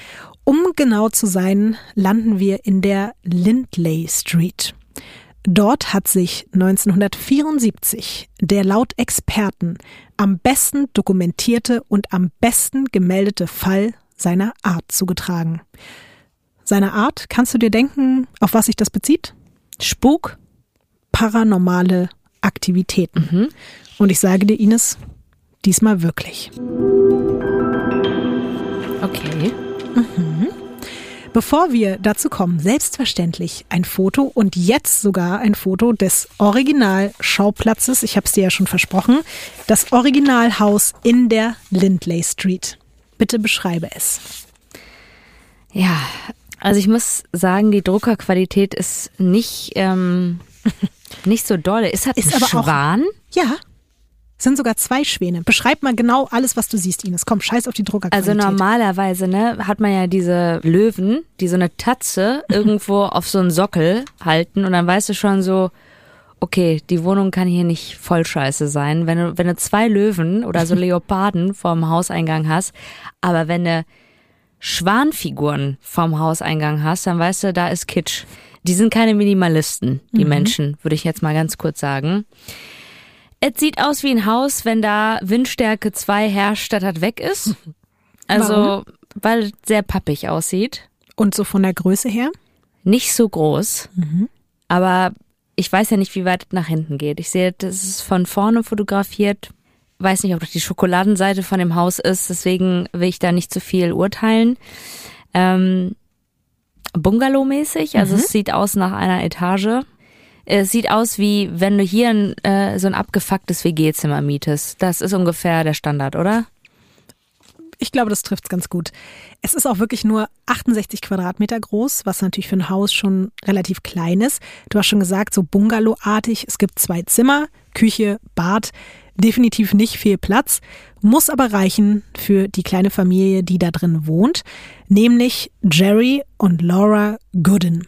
Um genau zu sein, landen wir in der Lindley Street. Dort hat sich 1974 der laut Experten am besten dokumentierte und am besten gemeldete Fall seiner Art zugetragen. Seine Art, kannst du dir denken, auf was sich das bezieht? Spuk, paranormale Aktivitäten. Mhm. Und ich sage dir, Ines, diesmal wirklich. Okay. Bevor wir dazu kommen, selbstverständlich ein Foto und jetzt sogar ein Foto des Originalschauplatzes. Ich habe es dir ja schon versprochen. Das Originalhaus in der Lindley Street. Bitte beschreibe es. Ja, also ich muss sagen, die Druckerqualität ist nicht, ähm, [LAUGHS] nicht so dolle. Ist das ist ein aber Schwan? Auch, ja. Es sind sogar zwei Schwäne. Beschreib mal genau alles, was du siehst, Ines. Komm, scheiß auf die Druckerqualität. Also normalerweise, ne, hat man ja diese Löwen, die so eine Tatze [LAUGHS] irgendwo auf so einen Sockel halten und dann weißt du schon so, okay, die Wohnung kann hier nicht voll scheiße sein. Wenn du, wenn du zwei Löwen oder so [LAUGHS] Leoparden vorm Hauseingang hast, aber wenn du Schwanfiguren vorm Hauseingang hast, dann weißt du, da ist Kitsch. Die sind keine Minimalisten, die mhm. Menschen, würde ich jetzt mal ganz kurz sagen. Es sieht aus wie ein Haus, wenn da Windstärke 2 herrscht, statt das weg ist. Also, Warum? weil es sehr pappig aussieht. Und so von der Größe her? Nicht so groß. Mhm. Aber ich weiß ja nicht, wie weit es nach hinten geht. Ich sehe, das ist von vorne fotografiert. Weiß nicht, ob das die Schokoladenseite von dem Haus ist. Deswegen will ich da nicht zu viel urteilen. Ähm, Bungalow-mäßig. Also mhm. es sieht aus nach einer Etage. Es sieht aus wie, wenn du hier ein, äh, so ein abgefucktes WG-Zimmer mietest. Das ist ungefähr der Standard, oder? Ich glaube, das trifft es ganz gut. Es ist auch wirklich nur 68 Quadratmeter groß, was natürlich für ein Haus schon relativ klein ist. Du hast schon gesagt, so Bungalow-artig. Es gibt zwei Zimmer, Küche, Bad. Definitiv nicht viel Platz, muss aber reichen für die kleine Familie, die da drin wohnt, nämlich Jerry und Laura Gooden.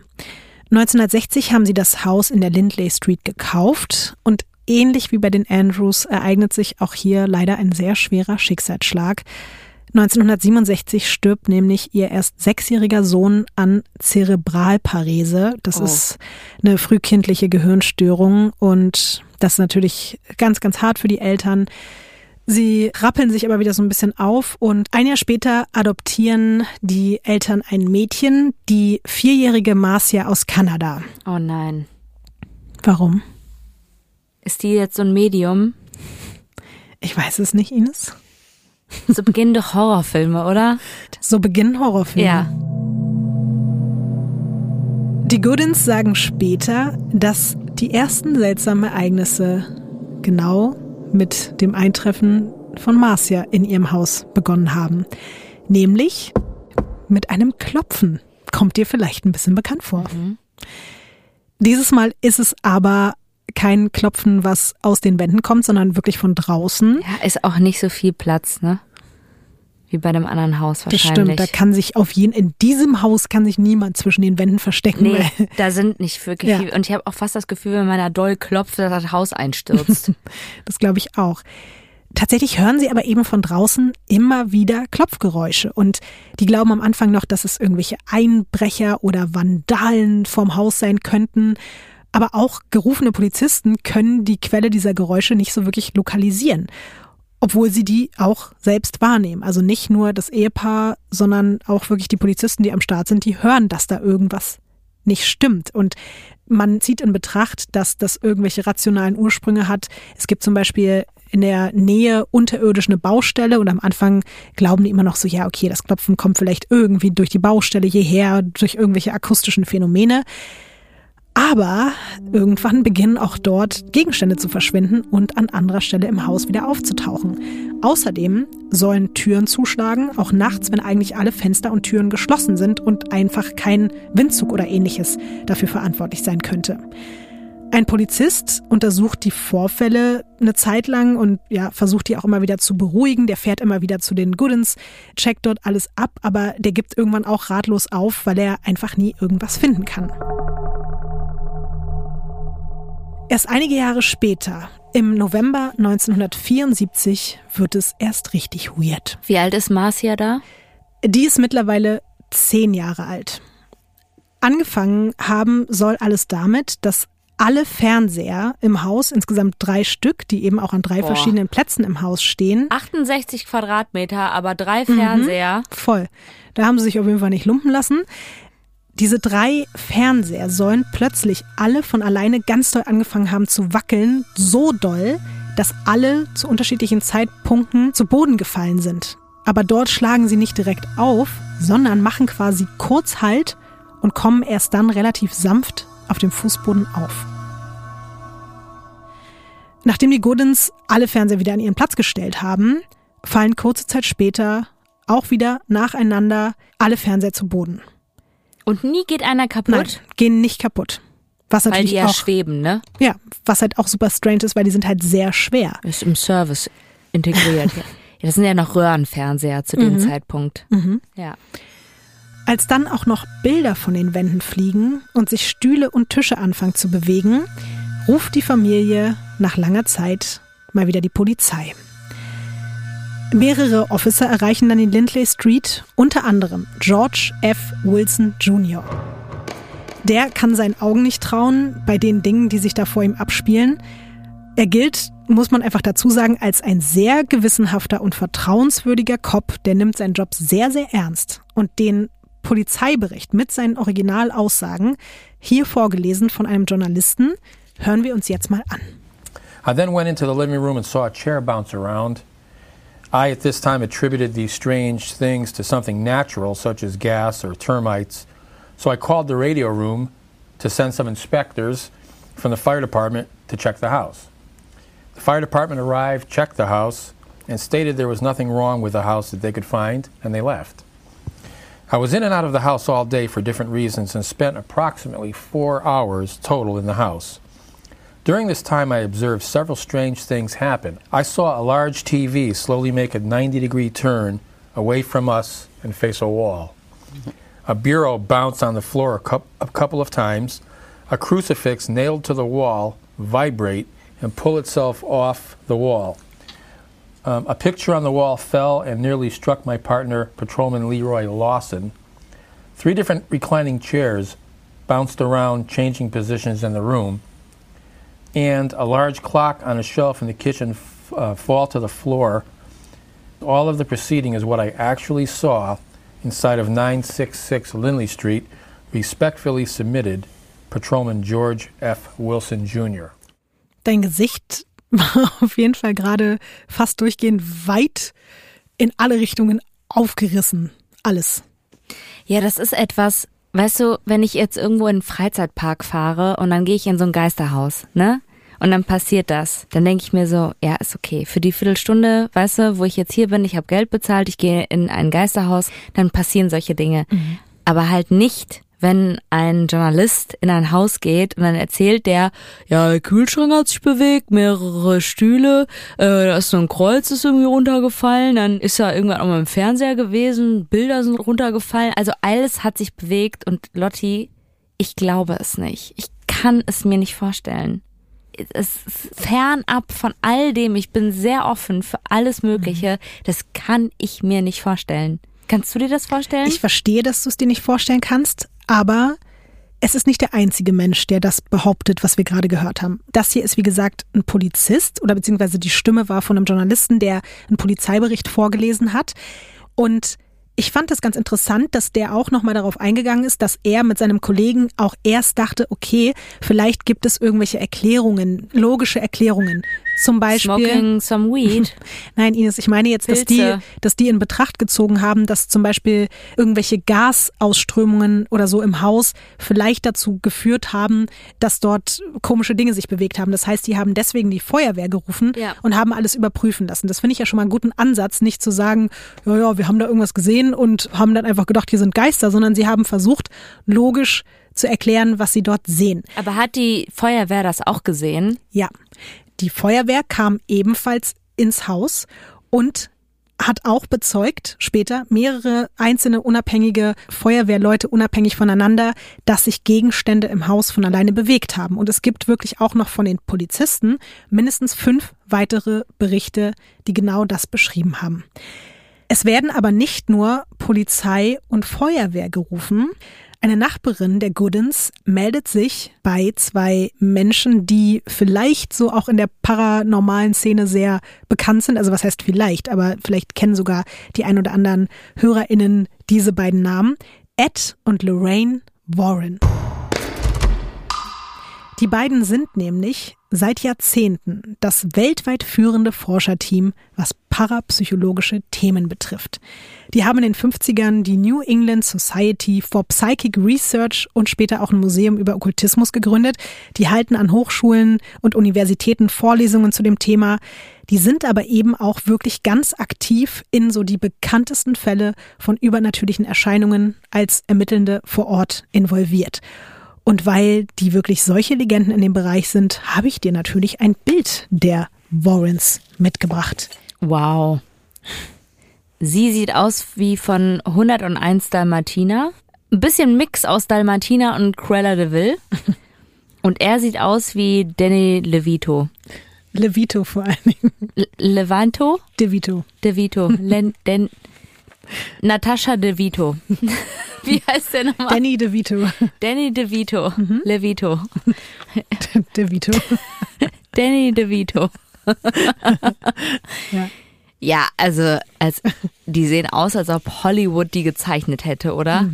1960 haben sie das Haus in der Lindley Street gekauft und ähnlich wie bei den Andrews ereignet sich auch hier leider ein sehr schwerer Schicksalsschlag. 1967 stirbt nämlich ihr erst sechsjähriger Sohn an Zerebralparese. Das oh. ist eine frühkindliche Gehirnstörung und das ist natürlich ganz, ganz hart für die Eltern. Sie rappeln sich aber wieder so ein bisschen auf und ein Jahr später adoptieren die Eltern ein Mädchen, die vierjährige Marcia aus Kanada. Oh nein. Warum? Ist die jetzt so ein Medium? Ich weiß es nicht, Ines. So beginnen doch Horrorfilme, oder? So beginnen Horrorfilme. Ja. Die Goodins sagen später, dass die ersten seltsamen Ereignisse genau mit dem Eintreffen von Marcia in ihrem Haus begonnen haben. Nämlich mit einem Klopfen. Kommt dir vielleicht ein bisschen bekannt vor. Mhm. Dieses Mal ist es aber kein Klopfen, was aus den Wänden kommt, sondern wirklich von draußen. Ja, ist auch nicht so viel Platz, ne? Wie bei dem anderen Haus Das wahrscheinlich. stimmt, da kann sich auf jeden, in diesem Haus kann sich niemand zwischen den Wänden verstecken. Nee, [LAUGHS] da sind nicht wirklich Ja. Und ich habe auch fast das Gefühl, wenn man da doll klopft, dass das Haus einstürzt. [LAUGHS] Das glaube ich auch. Tatsächlich hören sie aber eben von draußen immer wieder Klopfgeräusche und die glauben am Anfang noch, dass es irgendwelche Einbrecher oder Vandalen vorm Haus sein könnten. Aber auch gerufene Polizisten können die Quelle dieser Geräusche nicht so wirklich lokalisieren, obwohl sie die auch selbst wahrnehmen. Also nicht nur das Ehepaar, sondern auch wirklich die Polizisten, die am Start sind, die hören, dass da irgendwas nicht stimmt. Und man zieht in Betracht, dass das irgendwelche rationalen Ursprünge hat. Es gibt zum Beispiel in der Nähe unterirdisch eine Baustelle und am Anfang glauben die immer noch so, ja, okay, das Klopfen kommt vielleicht irgendwie durch die Baustelle hierher, durch irgendwelche akustischen Phänomene. Aber irgendwann beginnen auch dort Gegenstände zu verschwinden und an anderer Stelle im Haus wieder aufzutauchen. Außerdem sollen Türen zuschlagen, auch nachts, wenn eigentlich alle Fenster und Türen geschlossen sind und einfach kein Windzug oder ähnliches dafür verantwortlich sein könnte. Ein Polizist untersucht die Vorfälle eine Zeit lang und ja, versucht die auch immer wieder zu beruhigen. Der fährt immer wieder zu den Goodens, checkt dort alles ab, aber der gibt irgendwann auch ratlos auf, weil er einfach nie irgendwas finden kann. Erst einige Jahre später, im November 1974, wird es erst richtig weird. Wie alt ist Marcia da? Die ist mittlerweile zehn Jahre alt. Angefangen haben soll alles damit, dass alle Fernseher im Haus, insgesamt drei Stück, die eben auch an drei Boah. verschiedenen Plätzen im Haus stehen, 68 Quadratmeter, aber drei Fernseher. voll. Da haben sie sich auf jeden Fall nicht lumpen lassen. Diese drei Fernseher sollen plötzlich alle von alleine ganz doll angefangen haben zu wackeln, so doll, dass alle zu unterschiedlichen Zeitpunkten zu Boden gefallen sind. Aber dort schlagen sie nicht direkt auf, sondern machen quasi kurz Halt und kommen erst dann relativ sanft auf dem Fußboden auf. Nachdem die Goodens alle Fernseher wieder an ihren Platz gestellt haben, fallen kurze Zeit später auch wieder nacheinander alle Fernseher zu Boden. Und nie geht einer kaputt, Nein, gehen nicht kaputt. Was weil die ja auch, schweben, ne? ja, was halt auch super strange ist, weil die sind halt sehr schwer. Ist im Service integriert. [LAUGHS] ja, das sind ja noch Röhrenfernseher zu dem Zeitpunkt. Ja. Als dann auch noch Bilder von den Wänden fliegen und sich Stühle und Tische anfangen zu bewegen, ruft die Familie nach langer Zeit mal wieder die Polizei. Mehrere Officer erreichen dann die Lindley Street, unter anderem George F. Wilson Jr. Der kann seinen Augen nicht trauen bei den Dingen, die sich da vor ihm abspielen. Er gilt, muss man einfach dazu sagen, als ein sehr gewissenhafter und vertrauenswürdiger Cop, der nimmt seinen Job sehr, sehr ernst. Und den Polizeibericht mit seinen Originalaussagen, hier vorgelesen von einem Journalisten, hören wir uns jetzt mal an. I then went into the living room and saw a chair bounce around. I, at this time, attributed these strange things to something natural, such as gas or termites. So I called the radio room to send some inspectors from the fire department to check the house. The fire department arrived, checked the house, and stated there was nothing wrong with the house that they could find, and they left. I was in and out of the house all day for different reasons and spent approximately four hours total in the house. During this time, I observed several strange things happen. I saw a large TV slowly make a 90 degree turn away from us and face a wall. A bureau bounced on the floor a, coup a couple of times. A crucifix nailed to the wall vibrate and pull itself off the wall. Um, a picture on the wall fell and nearly struck my partner, Patrolman Leroy Lawson. Three different reclining chairs bounced around, changing positions in the room and a large clock on a shelf in the kitchen f- uh, fall to the floor. All of the proceeding is what I actually saw inside of 966 Lindley Street. Respectfully submitted, Patrolman George F. Wilson Jr. Dein Gesicht [LAUGHS] war auf jeden Fall gerade fast durchgehend weit in alle Richtungen aufgerissen. Alles. Ja, das ist etwas, weißt du, wenn ich jetzt irgendwo in einen Freizeitpark fahre und dann gehe ich in so ein Geisterhaus, ne? Und dann passiert das. Dann denke ich mir so, ja, ist okay. Für die Viertelstunde, weißt du, wo ich jetzt hier bin, ich habe Geld bezahlt, ich gehe in ein Geisterhaus, dann passieren solche Dinge. Aber halt nicht, wenn ein Journalist in ein Haus geht und dann erzählt der, ja, der Kühlschrank hat sich bewegt, mehrere Stühle, äh, da ist so ein Kreuz ist irgendwie runtergefallen, dann ist er irgendwann auch mal im Fernseher gewesen, Bilder sind runtergefallen, also alles hat sich bewegt und Lotti, ich glaube es nicht. Ich kann es mir nicht vorstellen. Es fernab von all dem, ich bin sehr offen für alles Mögliche, das kann ich mir nicht vorstellen. Kannst du dir das vorstellen? Ich verstehe, dass du es dir nicht vorstellen kannst, aber es ist nicht der einzige Mensch, der das behauptet, was wir gerade gehört haben. Das hier ist, wie gesagt, ein Polizist oder beziehungsweise die Stimme war von einem Journalisten, der einen Polizeibericht vorgelesen hat. Und ich fand das ganz interessant, dass der auch nochmal darauf eingegangen ist, dass er mit seinem Kollegen auch erst dachte, okay, vielleicht gibt es irgendwelche Erklärungen, logische Erklärungen. Zum Beispiel. Smoking some weed. [LAUGHS] Nein, Ines, ich meine jetzt, dass die, dass die in Betracht gezogen haben, dass zum Beispiel irgendwelche Gasausströmungen oder so im Haus vielleicht dazu geführt haben, dass dort komische Dinge sich bewegt haben. Das heißt, die haben deswegen die Feuerwehr gerufen Ja. und haben alles überprüfen lassen. Das finde ich ja schon mal einen guten Ansatz, nicht zu sagen, ja, ja, wir haben da irgendwas gesehen und haben dann einfach gedacht, hier sind Geister, sondern sie haben versucht, logisch zu erklären, was sie dort sehen. Aber hat die Feuerwehr das auch gesehen? Ja, die Feuerwehr kam ebenfalls ins Haus und hat auch bezeugt, später mehrere einzelne unabhängige Feuerwehrleute unabhängig voneinander, dass sich Gegenstände im Haus von alleine bewegt haben. Und es gibt wirklich auch noch von den Polizisten mindestens fünf weitere Berichte, die genau das beschrieben haben. Es werden aber nicht nur Polizei und Feuerwehr gerufen. Eine Nachbarin der Goodens meldet sich bei zwei Menschen, die vielleicht so auch in der paranormalen Szene sehr bekannt sind. Also was heißt vielleicht, aber vielleicht kennen sogar die ein oder anderen HörerInnen diese beiden Namen. Ed und Lorraine Warren. Die beiden sind nämlich seit Jahrzehnten das weltweit führende Forscherteam, was parapsychologische Themen betrifft. Die haben in den 50ern die New England Society for Psychic Research und später auch ein Museum über Okkultismus gegründet. Die halten an Hochschulen und Universitäten Vorlesungen zu dem Thema. Die sind aber eben auch wirklich ganz aktiv in so die bekanntesten Fälle von übernatürlichen Erscheinungen als Ermittelnde vor Ort involviert. Und weil die wirklich solche Legenden in dem Bereich sind, habe ich dir natürlich ein Bild der Warrens mitgebracht. Wow. Sie sieht aus wie von 101 Dalmatiner. Ein bisschen Mix aus Dalmatiner und Cruella de Vil. [LAUGHS] Und er sieht aus wie Danny Levito. Levito vor allen Dingen. Le Levanto? DeVito. De Vito. Len Den Natascha De Vito. [LAUGHS] Wie heißt der nochmal? Danny DeVito. Danny De Vito. Levito. [LAUGHS] DeVito. [LAUGHS] Danny De Vito. Ja. Ja, also als die sehen aus, als ob Hollywood die gezeichnet hätte, oder?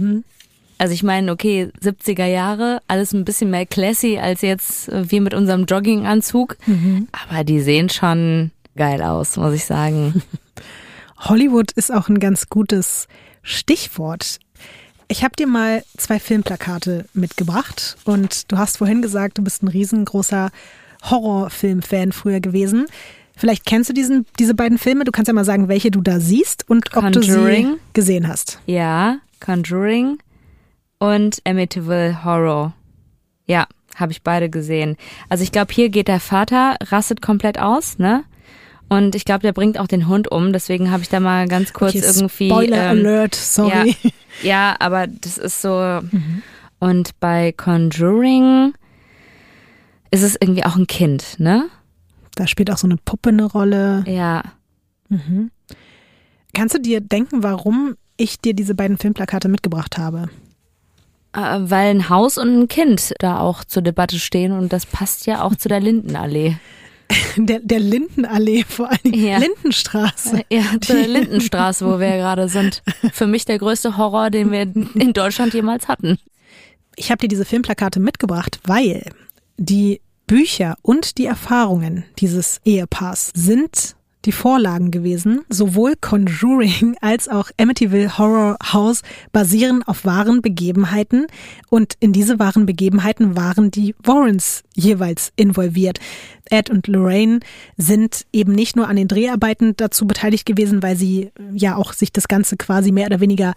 Also ich meine, okay, 70er Jahre, alles ein bisschen mehr classy als jetzt äh, wir mit unserem Jogginganzug, aber die sehen schon geil aus, muss ich sagen. Hollywood ist auch ein ganz gutes Stichwort. Ich habe dir mal zwei Filmplakate mitgebracht und du hast vorhin gesagt, du bist ein riesengroßer Horrorfilm-Fan früher gewesen. Vielleicht kennst du diesen, diese beiden Filme. Du kannst ja mal sagen, welche du da siehst und ob du sie Conjuring. gesehen hast. Ja, Conjuring und Amityville Horror. Ja, habe ich beide gesehen. Also ich glaube, hier geht der Vater, rastet komplett aus, ne? Und ich glaube, der bringt auch den Hund um. Deswegen habe ich da mal ganz kurz Okay, irgendwie. Spoiler ähm, Alert, sorry. Ja, [LAUGHS] ja, aber das ist so. Und bei Conjuring ist es irgendwie auch ein Kind, ne? Da spielt auch so eine Puppe eine Rolle. Ja. Kannst du dir denken, warum ich dir diese beiden Filmplakate mitgebracht habe? Äh, Weil ein Haus und ein Kind da auch zur Debatte stehen und das passt ja auch zu der Lindenallee. [LAUGHS] Der, der Lindenallee, vor allen Dingen Ja. Lindenstraße. Ja, der Lindenstraße, wo wir gerade sind. [LAUGHS] Für mich der größte Horror, den wir in Deutschland jemals hatten. Ich habe dir diese Filmplakate mitgebracht, weil die Bücher und die Erfahrungen dieses Ehepaars sind die Vorlagen gewesen. Sowohl Conjuring als auch Amityville Horror House basieren auf wahren Begebenheiten und in diese wahren Begebenheiten waren die Warrens jeweils involviert. Ed und Lorraine sind eben nicht nur an den Dreharbeiten dazu beteiligt gewesen, weil sie ja auch sich das Ganze quasi mehr oder weniger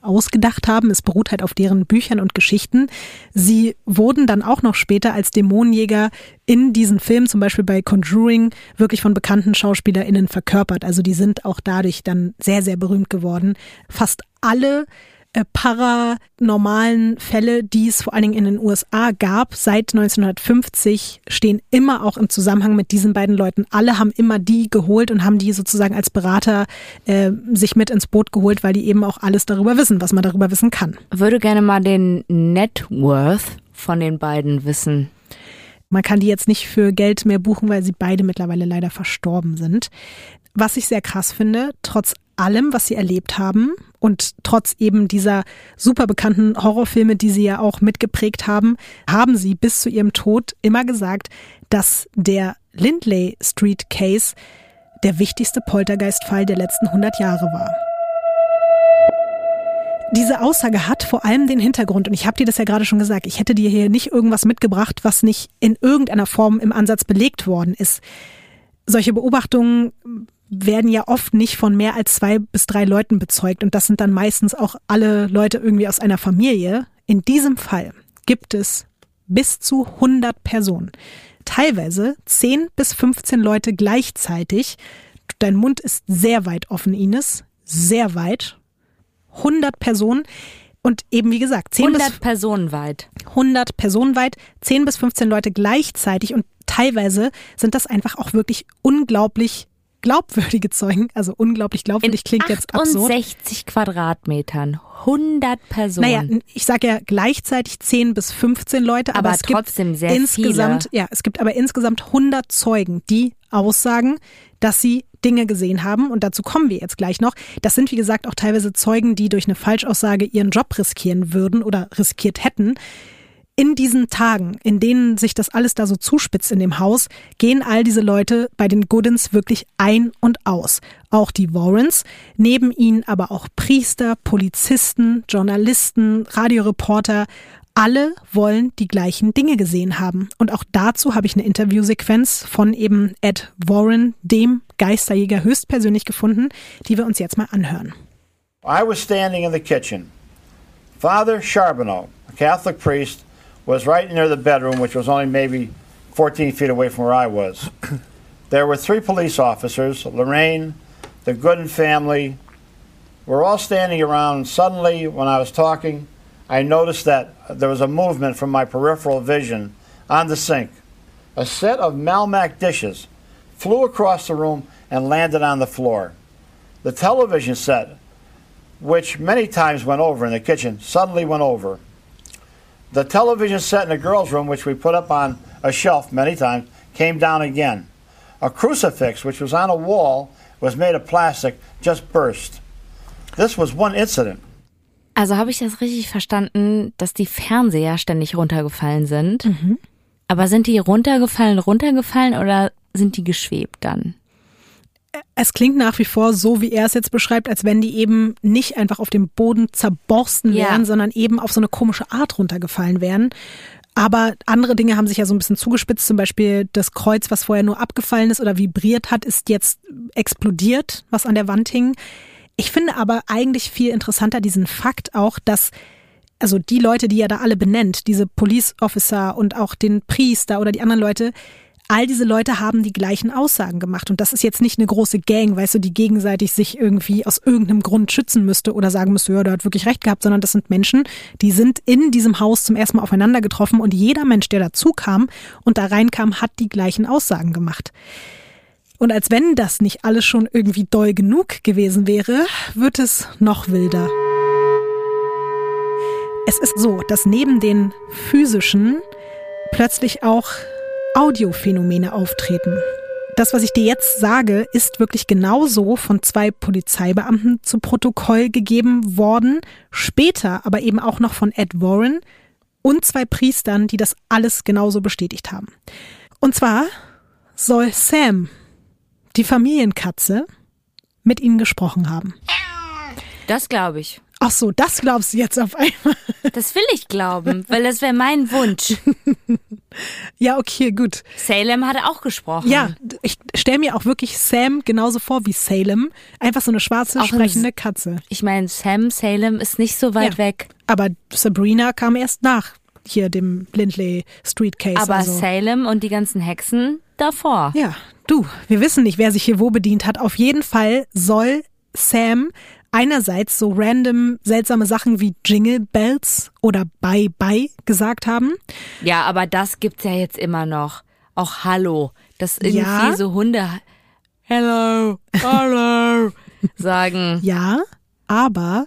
ausgedacht haben. Es beruht halt auf deren Büchern und Geschichten. Sie wurden dann auch noch später als Dämonenjäger in diesen Filmen, zum Beispiel bei Conjuring, wirklich von bekannten SchauspielerInnen verkörpert. Also die sind auch dadurch dann sehr, sehr berühmt geworden. Fast alle äh, paranormalen Fälle, die es vor allen Dingen in den USA gab, seit 1950, stehen immer auch im Zusammenhang mit diesen beiden Leuten. Alle haben immer die geholt und haben die sozusagen als Berater äh, sich mit ins Boot geholt, weil die eben auch alles darüber wissen, was man darüber wissen kann. Würde gerne mal den Net Worth von den beiden wissen. Man kann die jetzt nicht für Geld mehr buchen, weil sie beide mittlerweile leider verstorben sind. Was ich sehr krass finde, trotz allem, was sie erlebt haben und trotz eben dieser super bekannten Horrorfilme, die sie ja auch mitgeprägt haben, haben sie bis zu ihrem Tod immer gesagt, dass der Lindley Street Case der wichtigste Poltergeistfall der letzten 100 Jahre war. Diese Aussage hat vor allem den Hintergrund, und ich habe dir das ja gerade schon gesagt, ich hätte dir hier nicht irgendwas mitgebracht, was nicht in irgendeiner Form im Ansatz belegt worden ist. Solche Beobachtungen werden ja oft nicht von mehr als zwei bis drei Leuten bezeugt und das sind dann meistens auch alle Leute irgendwie aus einer Familie. In diesem Fall gibt es bis zu 100 Personen. Teilweise 10 bis 15 Leute gleichzeitig. Dein Mund ist sehr weit offen, Ines. Sehr weit. 100 Personen. Und eben wie gesagt, 10 100 bis, Personen weit. 100 Personen weit, 10 bis 15 Leute gleichzeitig und teilweise sind das einfach auch wirklich unglaublich glaubwürdige Zeugen, also unglaublich glaubwürdig In klingt jetzt absurd. 68 Quadratmetern, 100 Personen. Naja, ich sage ja gleichzeitig 10 bis 15 Leute, aber, Aber es gibt trotzdem sehr insgesamt, viele. ja, es gibt aber insgesamt 100 Zeugen, die aussagen, dass sie Dinge gesehen haben und dazu kommen wir jetzt gleich noch. Das sind wie gesagt auch teilweise Zeugen, die durch eine Falschaussage ihren Job riskieren würden oder riskiert hätten. In diesen Tagen, in denen sich das alles da so zuspitzt in dem Haus, gehen all diese Leute bei den Goodens wirklich ein und aus. Auch die Warrens, neben ihnen aber auch Priester, Polizisten, Journalisten, Radioreporter. Alle wollen die gleichen Dinge gesehen haben. Und auch dazu habe ich eine Interviewsequenz von eben Ed Warren, dem Geisterjäger höchstpersönlich gefunden, die wir uns jetzt mal anhören. I was standing in the kitchen. Father Charbonneau, a Catholic priest, was right near the bedroom, which was only maybe 14 feet away from where I was. [COUGHS] there were three police officers, Lorraine, the Gooden family. We're all standing around, suddenly, when I was talking, I noticed that there was a movement from my peripheral vision on the sink. A set of Malmac dishes flew across the room and landed on the floor. The television set, which many times went over in the kitchen, suddenly went over. The television set in the girls' room, which we put up on a shelf many times, came down again. A crucifix, which was on a wall, was made of plastic, just burst. This was one incident. Also habe ich das richtig verstanden, dass die Fernseher ständig runtergefallen sind. Aber sind die runtergefallen, runtergefallen oder sind die geschwebt dann? Es klingt nach wie vor so, wie er es jetzt beschreibt, als wenn die eben nicht einfach auf dem Boden zerborsten Ja. wären, sondern eben auf so eine komische Art runtergefallen wären. Aber andere Dinge haben sich ja so ein bisschen zugespitzt. Zum Beispiel das Kreuz, was vorher nur abgefallen ist oder vibriert hat, ist jetzt explodiert, was an der Wand hing. Ich finde aber eigentlich viel interessanter diesen Fakt auch, dass also die Leute, die er da alle benennt, diese Police Officer und auch den Priester oder die anderen Leute, all diese Leute haben die gleichen Aussagen gemacht. Und das ist jetzt nicht eine große Gang, weißt du, die gegenseitig sich irgendwie aus irgendeinem Grund schützen müsste oder sagen müsste, ja, der hat wirklich recht gehabt, sondern das sind Menschen, die sind in diesem Haus zum ersten Mal aufeinander getroffen und jeder Mensch, der dazu kam und da reinkam, hat die gleichen Aussagen gemacht. Und als wenn das nicht alles schon irgendwie doll genug gewesen wäre, wird es noch wilder. Es ist so, dass neben den physischen plötzlich auch Audiophänomene auftreten. Das, was ich dir jetzt sage, ist wirklich genauso von zwei Polizeibeamten zu Protokoll gegeben worden, später aber eben auch noch von Ed Warren und zwei Priestern, die das alles genauso bestätigt haben. Und zwar soll Sam, die Familienkatze, mit ihnen gesprochen haben. Das glaube ich. Ach so, das glaubst du jetzt auf einmal. [LAUGHS] Das will ich glauben, weil das wäre mein Wunsch. [LAUGHS] Ja, okay, gut. Salem hatte auch gesprochen. Ja, ich stelle mir auch wirklich Sam genauso vor wie Salem. Einfach so eine schwarze, Auch sprechende Katze. Ich meine, Sam Salem ist nicht so weit Ja. weg. Aber Sabrina kam erst nach hier dem Lindley Street Case. Aber also. Salem und die ganzen Hexen davor. Ja, du, wir wissen nicht, wer sich hier wo bedient hat. Auf jeden Fall soll Sam einerseits so random seltsame Sachen wie Jingle Bells oder Bye Bye gesagt haben. Ja, aber das gibt's ja jetzt immer noch. Auch Hallo. Das irgendwie Ja. so Hunde Hello, Hello [LAUGHS] sagen. Ja, aber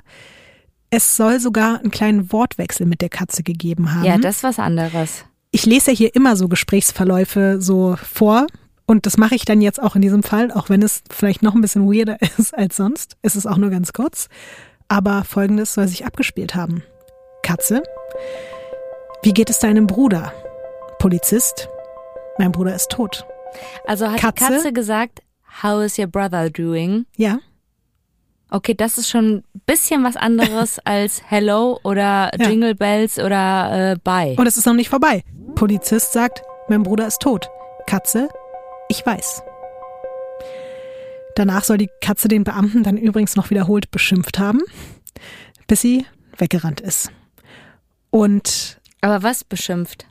es soll sogar einen kleinen Wortwechsel mit der Katze gegeben haben. Ja, das ist was anderes. ich lese ja hier immer so Gesprächsverläufe so vor und das mache ich dann jetzt auch in diesem Fall, auch wenn es vielleicht noch ein bisschen weirder [LAUGHS] ist als sonst. Es ist auch nur ganz kurz. Aber folgendes soll sich abgespielt haben. Katze, wie geht es deinem Bruder? Polizist, mein Bruder ist tot. Also hat Katze? die Katze gesagt, How is your brother doing? Ja, Okay, das ist schon ein bisschen was anderes [LAUGHS] als Hello oder Ja. Jingle Bells oder äh, Bye. und es ist noch nicht vorbei. Polizist sagt, mein Bruder ist tot. Katze, ich weiß. Danach soll die Katze den Beamten dann übrigens noch wiederholt beschimpft haben, bis sie weggerannt ist. Und Aber was beschimpft?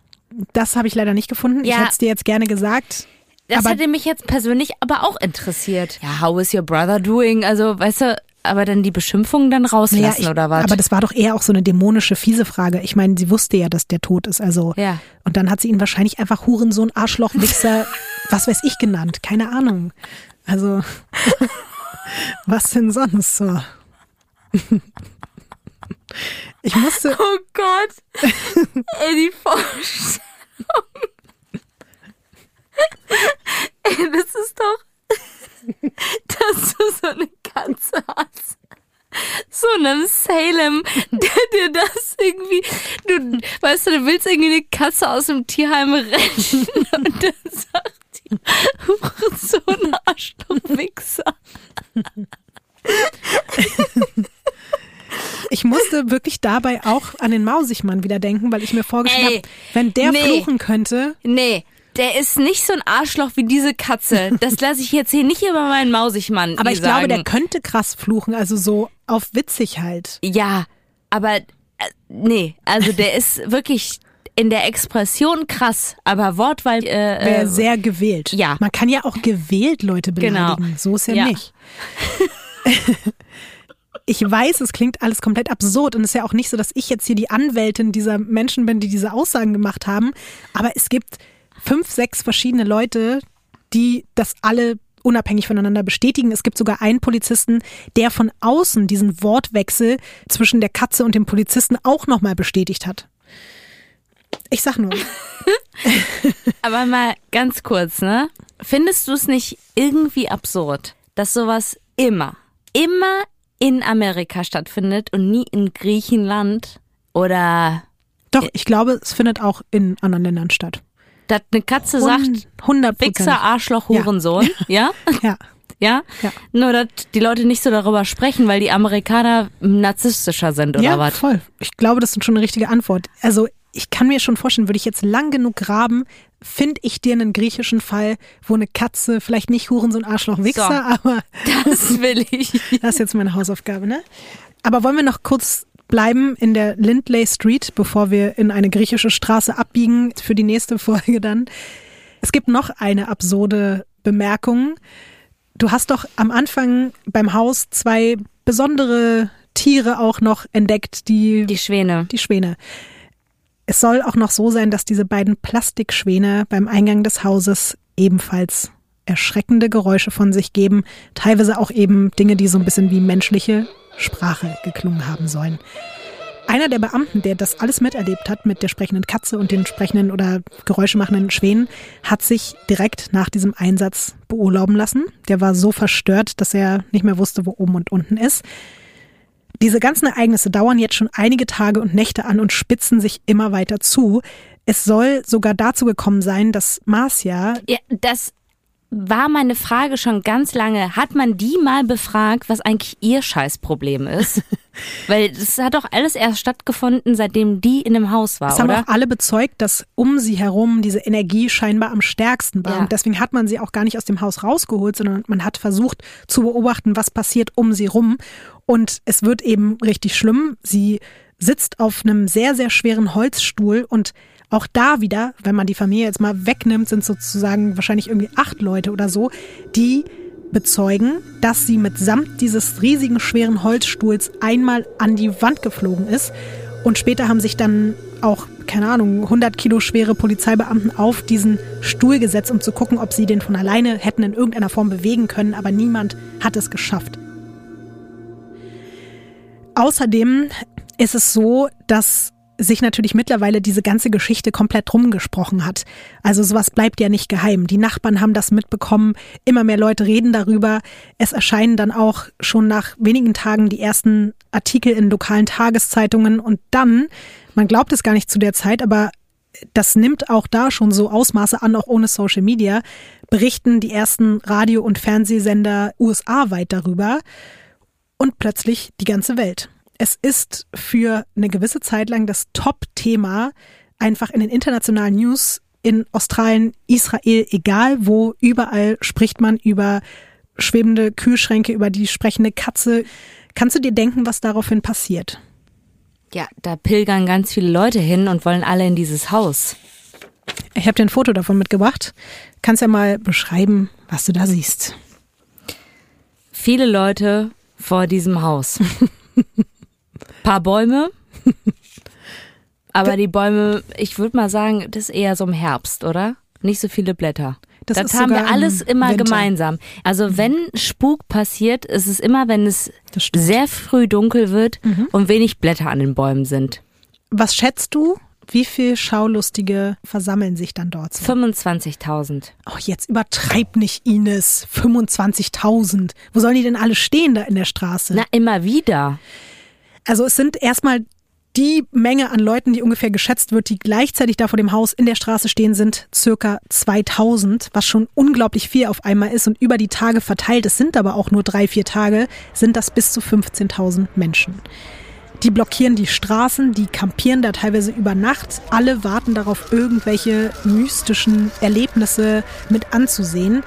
das habe ich leider nicht gefunden. Ich Ja. hätte es dir jetzt gerne gesagt. Das Aber- hätte mich jetzt persönlich aber auch interessiert. Ja, how is your brother doing? Also, weißt du, aber dann die Beschimpfungen dann rauslassen ich, oder was? aber das war doch eher auch so eine dämonische, fiese Frage. Ich meine, sie wusste ja, dass der tot ist. Also Ja. und dann hat sie ihn wahrscheinlich einfach Hurensohn, Arschloch, Wichser, [LAUGHS] was weiß ich genannt. Keine Ahnung. Also [LAUGHS] was denn sonst so? [LAUGHS] Ich musste, Oh Gott. [LAUGHS] Ey, die Vorstellung. Ey, das ist doch, dass du so eine Katze hast. So einem Salem, der dir das irgendwie, du, weißt du, du willst irgendwie eine Katze aus dem Tierheim retten und dann sagt [LAUGHS] so ein Arschlochwichser. ich musste wirklich dabei auch an den Mausigmann wieder denken, weil ich mir vorgestellt habe, wenn der nee. fluchen könnte, Nee, der ist nicht so ein Arschloch wie diese Katze. Das lasse ich jetzt hier nicht über meinen Mausigmann aber ich sagen. glaube, der könnte krass fluchen, also so auf witzig halt. Ja, aber äh, nee, also der ist wirklich in der Expression krass, aber Wortwahl äh, Wäre äh, sehr gewählt. ja. Man kann ja auch gewählt Leute Genau. beleidigen. So ist ja, Ja. nicht. [LAUGHS] ich weiß, es klingt alles komplett absurd und es ist ja auch nicht so, dass ich jetzt hier die Anwältin dieser Menschen bin, die diese Aussagen gemacht haben. Aber es gibt fünf, sechs verschiedene Leute, die das alle unabhängig voneinander bestätigen. Es gibt sogar einen Polizisten, der von außen diesen Wortwechsel zwischen der Katze und dem Polizisten auch nochmal bestätigt hat. Ich sag nur. [LAUGHS] aber mal ganz kurz, ne? Findest du es nicht irgendwie absurd, dass sowas immer, immer in Amerika stattfindet und nie in Griechenland oder Doch, ich glaube, es findet auch in anderen Ländern statt. dass eine Katze sagt, 100 Wichser, Arschloch, Ja. Hurensohn, [LAUGHS] ja? Ja. Ja? Ja. Nur, dass die Leute nicht so darüber sprechen, weil die Amerikaner narzisstischer sind oder ja, was? voll. Ich glaube, das ist schon eine richtige Antwort. Also ich kann mir schon vorstellen, würde ich jetzt lang genug graben, finde ich dir einen griechischen Fall, wo eine Katze, vielleicht nicht Hurensohn, Arschloch, Wichser, aber Das [LAUGHS] will ich. das ist jetzt meine Hausaufgabe, ne? Aber wollen wir noch kurz bleiben in der Lindley Street, bevor wir in eine griechische Straße abbiegen für die nächste Folge dann. Es gibt noch eine absurde Bemerkung. Du hast doch am Anfang beim Haus zwei besondere Tiere auch noch entdeckt, die, Die Schwäne. die Schwäne. Es soll auch noch so sein, dass diese beiden Plastikschwäne beim Eingang des Hauses ebenfalls erschreckende Geräusche von sich geben, teilweise auch eben Dinge, die so ein bisschen wie menschliche Sprache geklungen haben sollen. Einer der Beamten, der das alles miterlebt hat mit der sprechenden Katze und den sprechenden oder geräuschemachenden Schwänen, hat sich direkt nach diesem Einsatz beurlauben lassen. Der war so verstört, dass er nicht mehr wusste, wo oben und unten ist. Diese ganzen Ereignisse dauern jetzt schon einige Tage und Nächte an und spitzen sich immer weiter zu. Es soll sogar dazu gekommen sein, dass Marcia, Ja, das, war meine Frage schon ganz lange. Hat man die mal befragt, was eigentlich ihr Scheißproblem ist? [LAUGHS] Weil das hat doch alles erst stattgefunden, seitdem die in dem Haus war, Es haben auch alle bezeugt, dass um sie herum diese Energie scheinbar am stärksten war. Ja. Und deswegen hat man sie auch gar nicht aus dem Haus rausgeholt, sondern man hat versucht zu beobachten, was passiert um sie rum. Und es wird eben richtig schlimm. Sie sitzt auf einem sehr, sehr schweren Holzstuhl und auch da wieder, wenn man die Familie jetzt mal wegnimmt, sind sozusagen wahrscheinlich irgendwie acht Leute oder so, die bezeugen, dass sie mitsamt dieses riesigen schweren Holzstuhls einmal an die Wand geflogen ist. Und später haben sich dann auch, keine Ahnung, 100 Kilo schwere Polizeibeamten auf diesen Stuhl gesetzt, um zu gucken, ob sie den von alleine hätten in irgendeiner Form bewegen können. Aber niemand hat es geschafft. Außerdem ist es so, dass sich natürlich mittlerweile diese ganze Geschichte komplett rumgesprochen hat. Also sowas bleibt ja nicht geheim. Die Nachbarn haben das mitbekommen, immer mehr Leute reden darüber. Es erscheinen dann auch schon nach wenigen Tagen die ersten Artikel in lokalen Tageszeitungen und dann, man glaubt es gar nicht zu der Zeit, aber das nimmt auch da schon so Ausmaße an, auch ohne Social Media, berichten die ersten Radio- und Fernsehsender USA-weit darüber und plötzlich die ganze Welt. Es ist für eine gewisse Zeit lang das Top-Thema einfach in den internationalen News in Australien, Israel, egal wo, überall spricht man über schwebende Kühlschränke, über die sprechende Katze. Kannst du dir denken, was daraufhin passiert? Ja, da pilgern ganz viele Leute hin und wollen alle in dieses Haus. Ich habe dir ein Foto davon mitgebracht. Kannst ja mal beschreiben, was du da siehst. Viele Leute vor diesem Haus. [LAUGHS] Paar Bäume. [LAUGHS] Aber die Bäume, ich würde mal sagen, das ist eher so im Herbst, oder? Nicht so viele Blätter. Das das haben wir im alles immer Winter. gemeinsam. Also wenn Spuk passiert, ist es immer, wenn es. Mhm. sehr früh dunkel wird und wenig Blätter an den Bäumen sind. Was schätzt du, wie viel Schaulustige versammeln sich dann dort? So? 25.000. Oh, jetzt übertreib nicht, Ines. 25.000. Wo sollen die denn alle stehen da in der Straße? Na, immer wieder. Also es sind erstmal die Menge an Leuten, die ungefähr geschätzt wird, die gleichzeitig da vor dem Haus in der Straße stehen, sind circa 2000, was schon unglaublich viel auf einmal ist und über die Tage verteilt. Es sind aber auch nur drei, vier Tage, sind das bis zu 15.000 Menschen. Die blockieren die Straßen, die kampieren da teilweise über Nacht. Alle warten darauf, irgendwelche mystischen Erlebnisse mit anzusehen.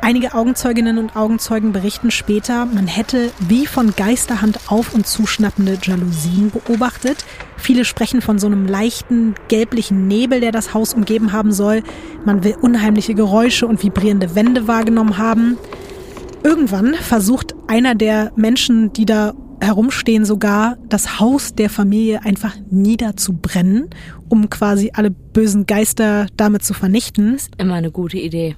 Einige Augenzeuginnen und Augenzeugen berichten später, man hätte wie von Geisterhand auf und zuschnappende Jalousien beobachtet. Viele sprechen von so einem leichten gelblichen Nebel, der das Haus umgeben haben soll. Man will unheimliche Geräusche und vibrierende Wände wahrgenommen haben. Irgendwann versucht einer der Menschen, die da herumstehen, sogar das Haus der Familie einfach niederzubrennen, um quasi alle bösen Geister damit zu vernichten. Immer eine gute Idee.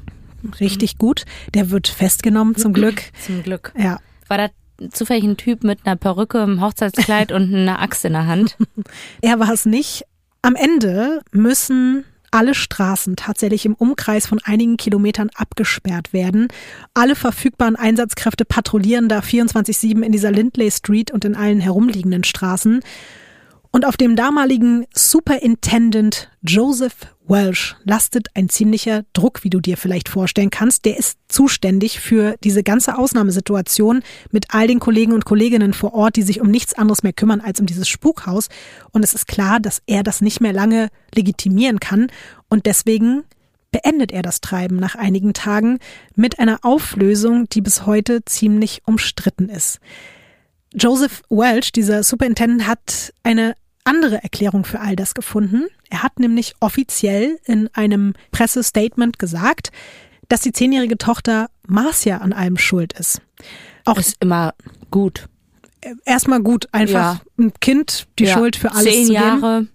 Richtig gut. Der wird festgenommen, zum Glück. [CLEARS THROAT] Zum Glück. Ja. War da zufällig ein Typ mit einer Perücke, einem Hochzeitskleid und einer Axt in der Hand? [LAUGHS] Er war es nicht. Am Ende müssen alle Straßen tatsächlich im Umkreis von einigen Kilometern abgesperrt werden. Alle verfügbaren Einsatzkräfte patrouillieren da 24-7 in dieser Lindley Street und in allen herumliegenden Straßen. Und auf dem damaligen Superintendent Joseph Welsh lastet ein ziemlicher Druck, wie du dir vielleicht vorstellen kannst. Der ist zuständig für diese ganze Ausnahmesituation mit all den Kollegen und Kolleginnen vor Ort, die sich um nichts anderes mehr kümmern als um dieses Spukhaus. Und es ist klar, dass er das nicht mehr lange legitimieren kann. Und deswegen beendet er das Treiben nach einigen Tagen mit einer Auflösung, die bis heute ziemlich umstritten ist. Joseph Welch, dieser Superintendent, hat eine andere Erklärung für all das gefunden. Er hat nämlich offiziell in einem Pressestatement gesagt, dass die zehnjährige Tochter Marcia an allem schuld ist. Auch Ist immer gut. erstmal gut, einfach Ja. ein Kind die Ja. Schuld für alles Zehn zu. Jahre,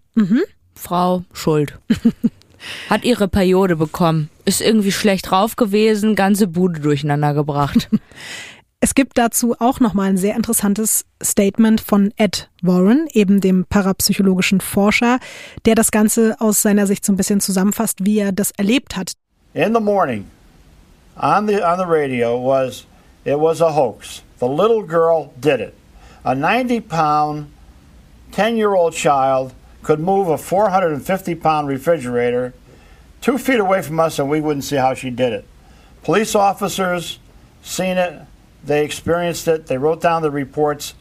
Frau, Schuld. [LAUGHS] Hat ihre Periode bekommen. Ist irgendwie schlecht drauf gewesen, ganze Bude durcheinander gebracht. [LAUGHS] Es gibt dazu auch nochmal ein sehr interessantes Statement von Ed Warren, eben dem parapsychologischen Forscher, der das Ganze aus seiner Sicht so ein bisschen zusammenfasst, wie er das erlebt hat. in the morning on the on the radio was it was a hoax. The little girl did it. A 90 pound 10 year old child could move a 450 pound refrigerator two feet away from us and we wouldn't see how she did it. Police officers seen it, they experienced it, they wrote down the reports,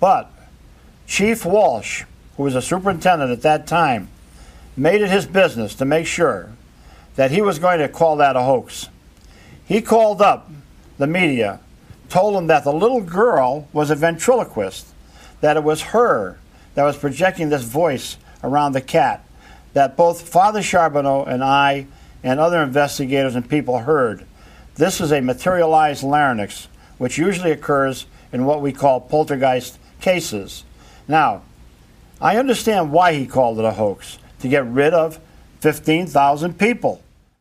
but Chief Walsh, who was a superintendent at that time, made it his business to make sure that he was going to call that a hoax. He called up the media, told them that the little girl was a ventriloquist, that it was her that was projecting this voice around the cat, that both Father Charbonneau and I and other investigators and people heard. This is a materialized larynx, which usually occurs in what we call poltergeist cases. Now, I understand why he called it a hoax to get rid of 15,000 people.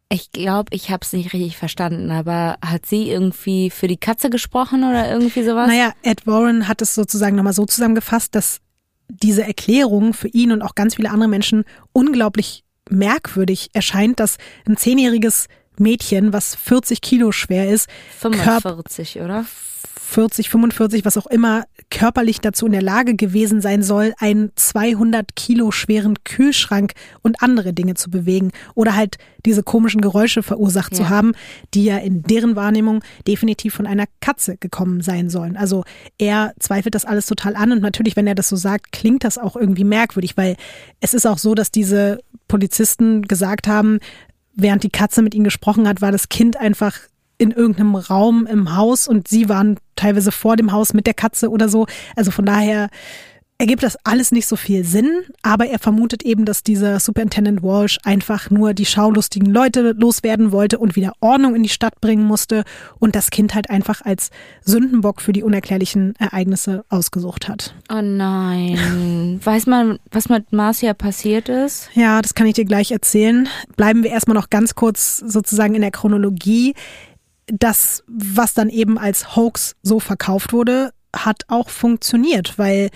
Ich glaube, ich habe es nicht richtig verstanden, aber hat sie irgendwie für die Katze gesprochen oder irgendwie sowas? Naja, Ed Warren hat es sozusagen nochmal so zusammengefasst, dass diese Erklärung für ihn und auch ganz viele andere Menschen unglaublich merkwürdig erscheint, dass ein zehnjähriges Mädchen, was 40 Kilo schwer ist, 45, oder? 40, 45, was auch immer körperlich dazu in der Lage gewesen sein soll, einen 200 Kilo schweren Kühlschrank und andere Dinge zu bewegen oder halt diese komischen Geräusche verursacht ja. zu haben, die ja in deren Wahrnehmung definitiv von einer Katze gekommen sein sollen. Also er zweifelt das alles total an und natürlich, wenn er das so sagt, klingt das auch irgendwie merkwürdig, weil es ist auch so, dass diese Polizisten gesagt haben, während die Katze mit ihnen gesprochen hat, war das Kind einfach in irgendeinem Raum im Haus und sie waren teilweise vor dem Haus mit der Katze oder so. Also von daher ergibt das alles nicht so viel Sinn, aber er vermutet eben, dass dieser Superintendent Walsh einfach nur die schaulustigen Leute loswerden wollte und wieder Ordnung in die Stadt bringen musste und das Kind halt einfach als Sündenbock für die unerklärlichen Ereignisse ausgesucht hat. Oh nein. [LAUGHS] Weiß man, was mit Marcia passiert ist? Ja, das kann ich dir gleich erzählen. Bleiben wir erstmal noch ganz kurz sozusagen in der Chronologie das, was dann eben als Hoax so verkauft wurde, hat auch funktioniert, weil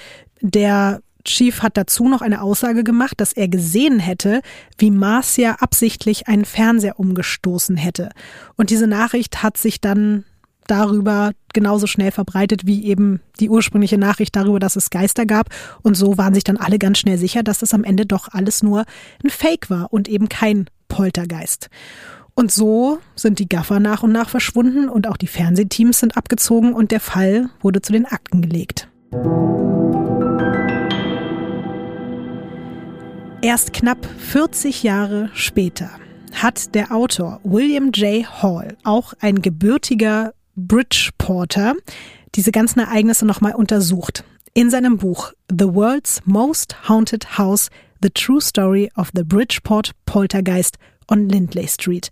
der Chief hat dazu noch eine Aussage gemacht, dass er gesehen hätte, wie Marcia absichtlich einen Fernseher umgestoßen hätte. Und diese Nachricht hat sich dann darüber genauso schnell verbreitet wie eben die ursprüngliche Nachricht darüber, dass es Geister gab. Und so waren sich dann alle ganz schnell sicher, dass das am Ende doch alles nur ein Fake war und eben kein Poltergeist. Und so sind die Gaffer nach und nach verschwunden und auch die Fernsehteams sind abgezogen und der Fall wurde zu den Akten gelegt. Erst knapp 40 Jahre später hat der Autor William J. Hall, auch ein gebürtiger Bridgeporter, diese ganzen Ereignisse nochmal untersucht. In seinem Buch The World's Most Haunted House, The True Story of the Bridgeport Poltergeist on Lindley Street.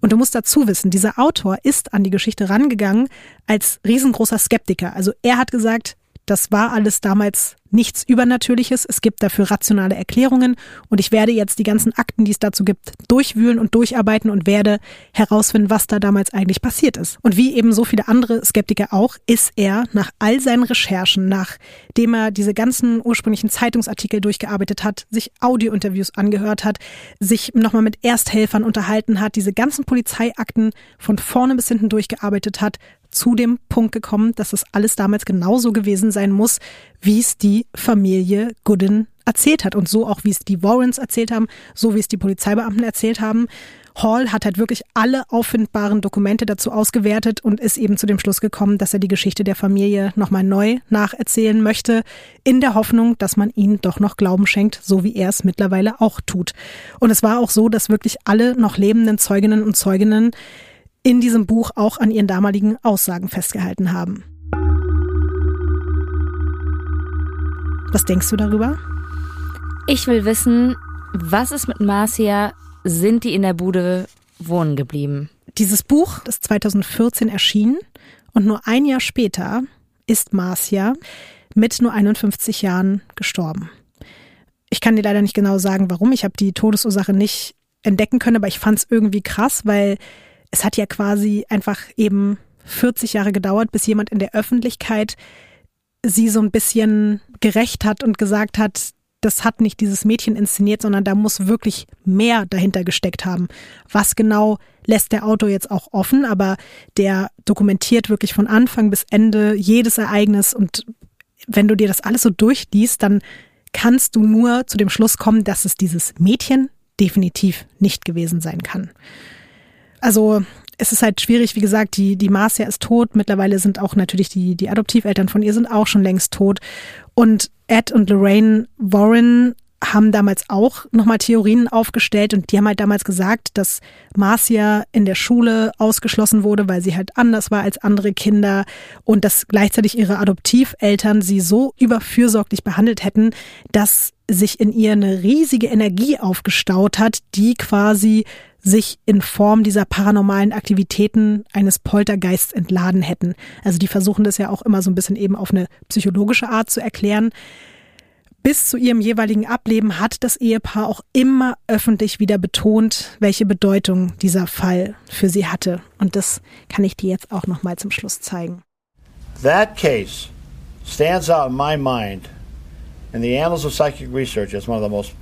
Und du musst dazu wissen, dieser Autor ist an die Geschichte rangegangen als riesengroßer Skeptiker. Also er hat gesagt, das war alles damals nichts Übernatürliches. Es gibt dafür rationale Erklärungen und ich werde jetzt die ganzen Akten, die es dazu gibt, durchwühlen und durcharbeiten und werde herausfinden, was da damals eigentlich passiert ist. Und wie eben so viele andere Skeptiker auch, ist er nach all seinen Recherchen, nachdem er diese ganzen ursprünglichen Zeitungsartikel durchgearbeitet hat, sich Audiointerviews angehört hat, sich nochmal mit Ersthelfern unterhalten hat, diese ganzen Polizeiakten von vorne bis hinten durchgearbeitet hat, zu dem Punkt gekommen, dass es alles damals genauso gewesen sein muss, wie es die Familie Gooden erzählt hat und so auch, wie es die Warrens erzählt haben, so wie es die Polizeibeamten erzählt haben. Hall hat halt wirklich alle auffindbaren Dokumente dazu ausgewertet und ist eben zu dem Schluss gekommen, dass er die Geschichte der Familie nochmal neu nacherzählen möchte, in der Hoffnung, dass man ihnen doch noch Glauben schenkt, so wie er es mittlerweile auch tut. Und es war auch so, dass wirklich alle noch lebenden Zeuginnen und Zeuginnen in diesem Buch auch an ihren damaligen Aussagen festgehalten haben. Was denkst du darüber? Ich will wissen, was ist mit Marcia? Sind die in der Bude wohnen geblieben? Dieses Buch ist 2014 erschienen und nur ein Jahr später ist Marcia mit nur 51 Jahren gestorben. Ich kann dir leider nicht genau sagen, warum. Ich habe die Todesursache nicht entdecken können, aber ich fand es irgendwie krass, weil es hat ja quasi einfach eben 40 Jahre gedauert, bis jemand in der Öffentlichkeit sie so ein bisschen gerecht hat und gesagt hat, das hat nicht dieses Mädchen inszeniert, sondern da muss wirklich mehr dahinter gesteckt haben. Was genau lässt der Autor jetzt auch offen, aber der dokumentiert wirklich von Anfang bis Ende jedes Ereignis und wenn du dir das alles so durchliest, dann kannst du nur zu dem Schluss kommen, dass es dieses Mädchen definitiv nicht gewesen sein kann. Also es ist halt schwierig, wie gesagt, die, die Marcia ist tot. Mittlerweile sind auch natürlich die, die Adoptiveltern von ihr sind auch schon längst tot. Und Ed und Lorraine Warren haben damals auch nochmal Theorien aufgestellt und die haben halt damals gesagt, dass Marcia in der Schule ausgeschlossen wurde, weil sie halt anders war als andere Kinder und dass gleichzeitig ihre Adoptiveltern sie so überfürsorglich behandelt hätten, dass sich in ihr eine riesige Energie aufgestaut hat, die quasi sich in Form dieser paranormalen Aktivitäten eines Poltergeists entladen hätten. Also die versuchen das ja auch immer so ein bisschen eben auf eine psychologische Art zu erklären. Bis zu ihrem jeweiligen Ableben hat das Ehepaar auch immer öffentlich wieder betont, welche Bedeutung dieser Fall für sie hatte. Und das kann ich dir jetzt auch noch mal zum Schluss zeigen. That case stands out in my mind in the annals of psychic research as one of the most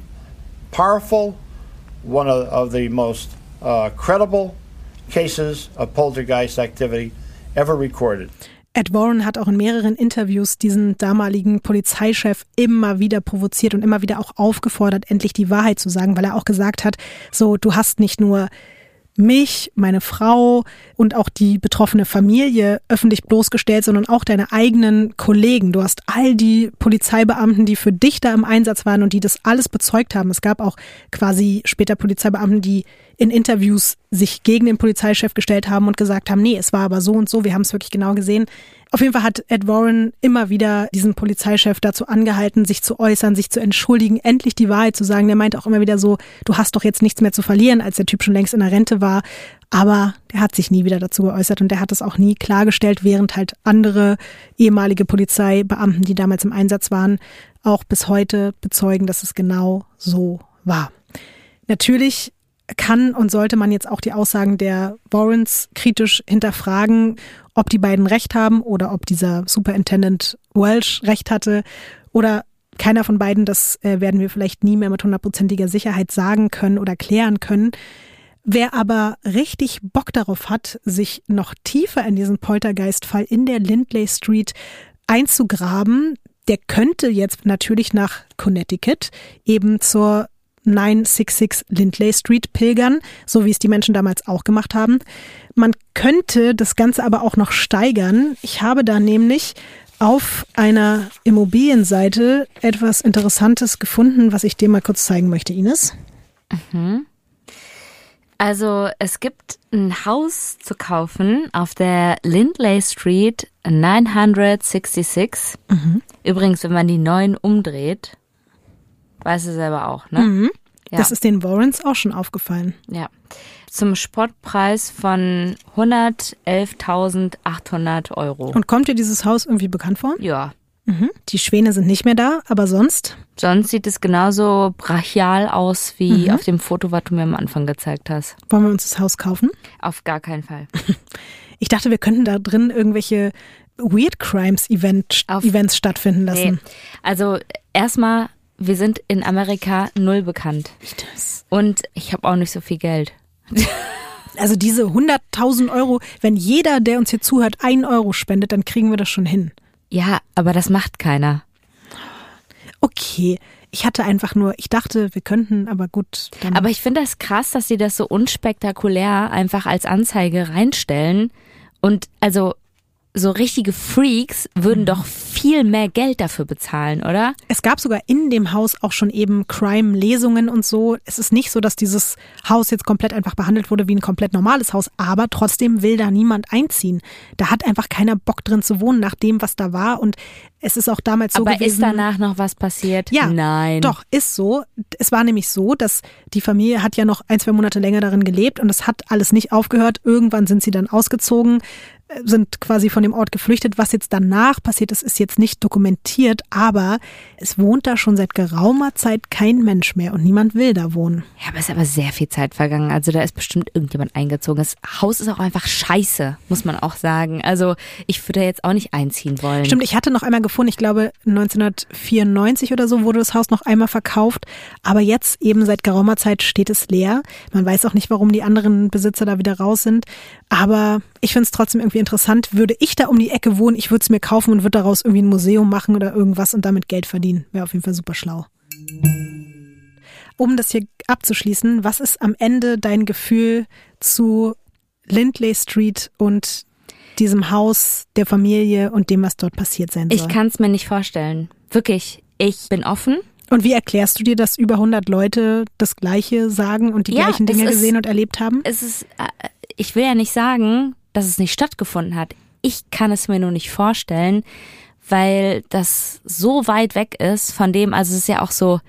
powerful, one of, of the most uh, credible cases of poltergeist activity ever recorded. Ed Warren hat auch in mehreren Interviews diesen damaligen Polizeichef immer wieder provoziert und immer wieder auch aufgefordert, endlich die Wahrheit zu sagen, weil er auch gesagt hat, so, du hast nicht nur mich, meine Frau und auch die betroffene Familie öffentlich bloßgestellt, sondern auch deine eigenen Kollegen. Du hast all die Polizeibeamten, die für dich da im Einsatz waren und die das alles bezeugt haben. Es gab auch quasi später Polizeibeamten, die in Interviews sich gegen den Polizeichef gestellt haben und gesagt haben, nee, es war aber so und so, wir haben es wirklich genau gesehen. Auf jeden Fall hat Ed Warren immer wieder diesen Polizeichef dazu angehalten, sich zu äußern, sich zu entschuldigen, endlich die Wahrheit zu sagen. Der meinte auch immer wieder so, du hast doch jetzt nichts mehr zu verlieren, als der Typ schon längst in der Rente war. Aber der hat sich nie wieder dazu geäußert und der hat es auch nie klargestellt, während halt andere ehemalige Polizeibeamten, die damals im Einsatz waren, auch bis heute bezeugen, dass es genau so war. Natürlich kann und sollte man jetzt auch die Aussagen der Warrens kritisch hinterfragen, ob die beiden recht haben oder ob dieser Superintendent Welsh recht hatte oder keiner von beiden, das äh, werden wir vielleicht nie mehr mit hundertprozentiger Sicherheit sagen können oder klären können. Wer aber richtig Bock darauf hat, sich noch tiefer in diesen Poltergeist-Fall in der Lindley Street einzugraben, der könnte jetzt natürlich nach Connecticut eben zur 966 Lindley Street pilgern, so wie es die Menschen damals auch gemacht haben. Man könnte das Ganze aber auch noch steigern. Ich habe da nämlich auf einer Immobilienseite etwas Interessantes gefunden, was ich dir mal kurz zeigen möchte, Ines. Mhm. Also es gibt ein Haus zu kaufen auf der Lindley Street 966. Mhm. Übrigens, wenn man die 9 umdreht, Weißt du selber auch, ne? Mhm. Ja. Das ist den Warrens auch schon aufgefallen. Ja. Zum Spottpreis von 111.800 Euro. Und kommt dir dieses Haus irgendwie bekannt vor? Ja. Mhm. Die Schwäne sind nicht mehr da, aber sonst? Sonst sieht es genauso brachial aus wie mhm. auf dem Foto, was du mir am Anfang gezeigt hast. Wollen wir uns das Haus kaufen? Auf gar keinen Fall. [LAUGHS] Ich dachte, wir könnten da drin irgendwelche Weird Crimes Event, Events stattfinden lassen. Nee. Also erstmal wir sind in Amerika null bekannt. Und ich habe auch nicht so viel Geld. [LAUGHS] Also diese 100.000 Euro, wenn jeder, der uns hier zuhört, einen Euro spendet, dann kriegen wir das schon hin. Ja, aber das macht keiner. Okay, ich hatte einfach nur, ich dachte, wir könnten, aber gut. aber ich finde das krass, dass sie das so unspektakulär einfach als Anzeige reinstellen. Und also so richtige Freaks würden mhm. doch viel mehr Geld dafür bezahlen, oder? Es gab sogar in dem Haus auch schon eben Crime-Lesungen und so. Es ist nicht so, dass dieses Haus jetzt komplett einfach behandelt wurde wie ein komplett normales Haus, aber trotzdem will da niemand einziehen. Da hat einfach keiner Bock drin zu wohnen nach dem, was da war und es ist auch damals so aber gewesen. Aber ist danach noch was passiert? Ja. Nein. Doch, ist so. Es war nämlich so, dass die Familie hat ja noch ein, zwei Monate länger darin gelebt und es hat alles nicht aufgehört. Irgendwann sind sie dann ausgezogen sind quasi von dem Ort geflüchtet. Was jetzt danach passiert ist, ist jetzt nicht dokumentiert, aber es wohnt da schon seit geraumer Zeit kein Mensch mehr und niemand will da wohnen. Ja, aber es ist aber sehr viel Zeit vergangen. Also da ist bestimmt irgendjemand eingezogen. Das Haus ist auch einfach scheiße, muss man auch sagen. Also ich würde jetzt auch nicht einziehen wollen. Stimmt, ich hatte noch einmal gefunden, ich glaube 1994 oder so wurde das Haus noch einmal verkauft, aber jetzt eben seit geraumer Zeit steht es leer. Man weiß auch nicht, warum die anderen Besitzer da wieder raus sind, aber ich finde es trotzdem irgendwie interessant. Würde ich da um die Ecke wohnen, ich würde es mir kaufen und würde daraus irgendwie ein Museum machen oder irgendwas und damit Geld verdienen. Wäre auf jeden Fall super schlau. Um das hier abzuschließen, was ist am Ende dein Gefühl zu Lindley Street und diesem Haus der Familie und dem, was dort passiert sein soll. Ich kann es mir nicht vorstellen. Wirklich. Ich bin offen. Und wie erklärst du dir, dass über 100 Leute das Gleiche sagen und die Ja, gleichen Dinge ist- gesehen und erlebt haben? Es ist, äh, ich will ja nicht sagen, dass es nicht stattgefunden hat. Ich kann es mir nur nicht vorstellen, weil das so weit weg ist von dem, also es ist ja auch so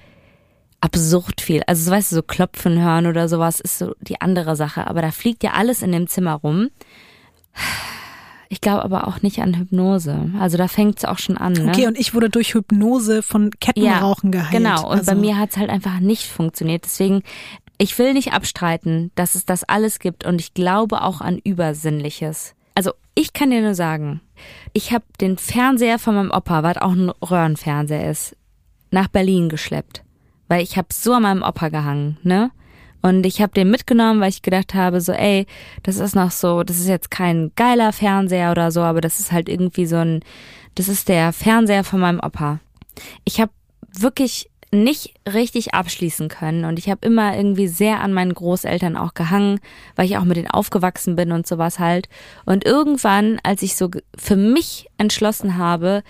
absurd viel. Also so, weißt du, so Klopfen hören oder sowas ist so die andere Sache. Aber da fliegt ja alles in dem Zimmer rum. Ich glaube aber auch nicht an Hypnose. Also da fängt es auch schon an. Ne? Okay, und ich wurde durch Hypnose von Kettenrauchen geheilt. Genau, und also, bei mir hat es halt einfach nicht funktioniert. Deswegen, ich will nicht abstreiten, dass es das alles gibt und ich glaube auch an Übersinnliches. Also ich kann dir nur sagen, ich habe den Fernseher von meinem Opa, was auch ein Röhrenfernseher ist, nach Berlin geschleppt. Weil ich habe so an meinem Opa gehangen, ne? Und ich habe den mitgenommen, weil ich gedacht habe, so, ey, das ist noch so, das ist jetzt kein geiler Fernseher oder so, aber das ist halt irgendwie so ein, das ist der Fernseher von meinem Opa. Ich habe wirklich nicht richtig abschließen können und ich habe immer irgendwie sehr an meinen Großeltern auch gehangen, weil ich auch mit denen aufgewachsen bin und sowas halt. Und irgendwann, als ich so für mich entschlossen habe,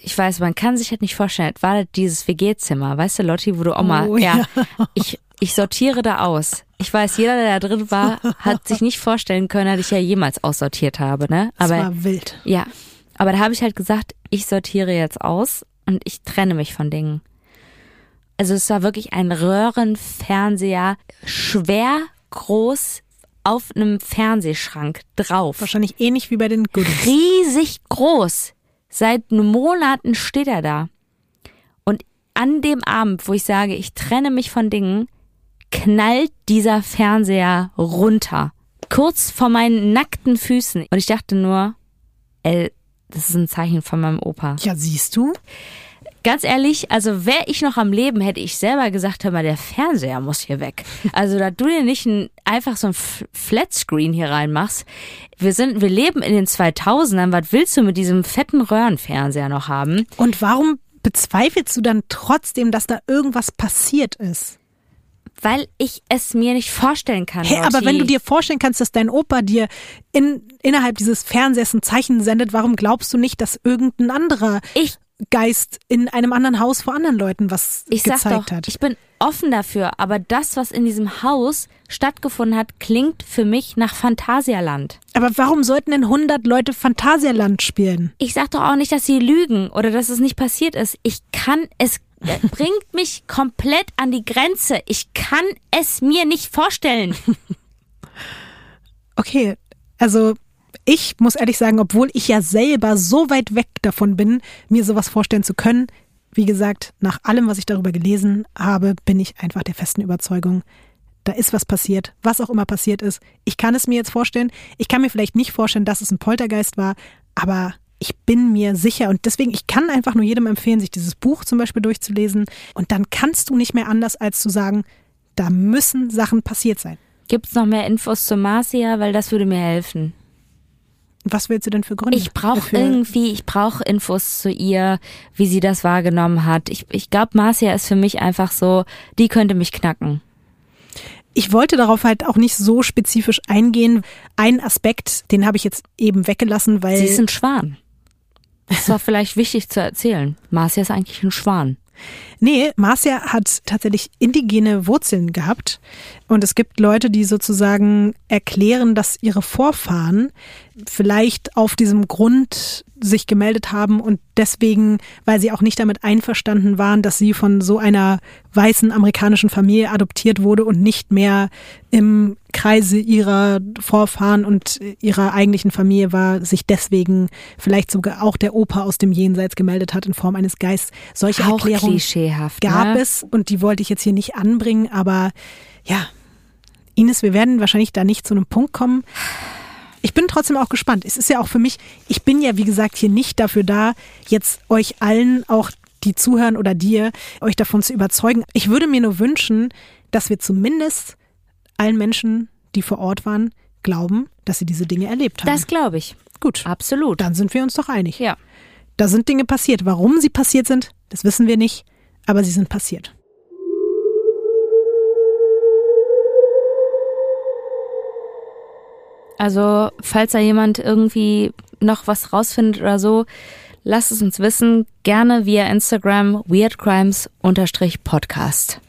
ich weiß, man kann sich halt nicht vorstellen, war das dieses WG-Zimmer, weißt du, Lotti, wo du Oma, Oh, ja, ja. ich, ich sortiere da aus. Ich weiß, jeder, der da drin war, hat sich nicht vorstellen können, dass ich ja jemals aussortiert habe, ne? das Aber war wild. ja, aber da habe ich halt gesagt, ich sortiere jetzt aus und ich trenne mich von Dingen. Also es war wirklich ein Röhrenfernseher, schwer groß auf einem Fernsehschrank drauf. Wahrscheinlich ähnlich wie bei den Goodies. Riesig groß. Seit Monaten steht er da. Und an dem Abend, wo ich sage, ich trenne mich von Dingen, knallt dieser Fernseher runter. Kurz vor meinen nackten Füßen. Und ich dachte nur, ey, das ist ein Zeichen von meinem Opa. Ja, siehst du? Ganz ehrlich, also wäre ich noch am Leben, hätte ich selber gesagt, hör mal, der Fernseher muss hier weg. Also, da du dir nicht ein, einfach so ein Flatscreen hier reinmachst. Wir sind, wir leben in den 2000ern. Was willst du mit diesem fetten Röhrenfernseher noch haben? Und warum bezweifelst du dann trotzdem, dass da irgendwas passiert ist? Weil ich es mir nicht vorstellen kann. Hey, aber wenn du dir vorstellen kannst, dass dein Opa dir in, innerhalb dieses Fernsehers ein Zeichen sendet, warum glaubst du nicht, dass irgendein anderer ich Geist in einem anderen Haus vor anderen Leuten was Ich sag gezeigt doch, hat? ich bin offen dafür, aber das, was in diesem Haus stattgefunden hat, klingt für mich nach Phantasialand. Aber warum sollten denn 100 Leute Phantasialand spielen? Ich sag doch auch nicht, dass sie lügen oder dass es nicht passiert ist. Ich kann es äh, [LAUGHS] bringt mich komplett an die Grenze. Ich kann es mir nicht vorstellen. [LAUGHS] Okay, also ich muss ehrlich sagen, obwohl ich ja selber so weit weg davon bin, mir sowas vorstellen zu können, wie gesagt, nach allem, was ich darüber gelesen habe, bin ich einfach der festen Überzeugung, da ist was passiert, was auch immer passiert ist. Ich kann es mir jetzt vorstellen. Ich kann mir vielleicht nicht vorstellen, dass es ein Poltergeist war, aber ich bin mir sicher und deswegen, ich kann einfach nur jedem empfehlen, sich dieses Buch zum Beispiel durchzulesen und dann kannst du nicht mehr anders, als zu sagen, da müssen Sachen passiert sein. Gibt's noch mehr Infos zu Marcia, weil das würde mir helfen. Was willst du denn für Gründe? Ich brauche irgendwie, ich brauche Infos zu ihr, wie sie das wahrgenommen hat. Ich, ich glaube, Marcia ist für mich einfach so, die könnte mich knacken. Ich wollte darauf halt auch nicht so spezifisch eingehen. Ein Aspekt, den habe ich jetzt eben weggelassen, weil Sie ist ein Schwan. Das war vielleicht wichtig zu erzählen. Marcia ist eigentlich ein Schwan. Nee, Marcia hat tatsächlich indigene Wurzeln gehabt. Und es gibt Leute, die sozusagen erklären, dass ihre Vorfahren vielleicht auf diesem Grund sich gemeldet haben und deswegen, weil sie auch nicht damit einverstanden waren, dass sie von so einer weißen amerikanischen Familie adoptiert wurde und nicht mehr im Kreise ihrer Vorfahren und ihrer eigentlichen Familie war, sich deswegen vielleicht sogar auch der Opa aus dem Jenseits gemeldet hat in Form eines Geistes. Solche Auch Erklärungen klischeehaft. gab ne? es und die wollte ich jetzt hier nicht anbringen, aber ja, Ines, wir werden wahrscheinlich da nicht zu einem Punkt kommen. Ich bin trotzdem auch gespannt. Es ist ja auch für mich, ich bin ja wie gesagt hier nicht dafür da, jetzt euch allen, auch die zuhören oder dir, euch davon zu überzeugen. Ich würde mir nur wünschen, dass wir zumindest allen Menschen, die vor Ort waren, glauben, dass sie diese Dinge erlebt haben. Das glaube ich. Gut, Absolut. dann sind wir uns doch einig. Ja. Da sind Dinge passiert. Warum sie passiert sind, das wissen wir nicht, aber sie sind passiert. Also, falls da jemand irgendwie noch was rausfindet oder so, lasst es uns wissen. Gerne via Instagram weirdcrimes-podcast.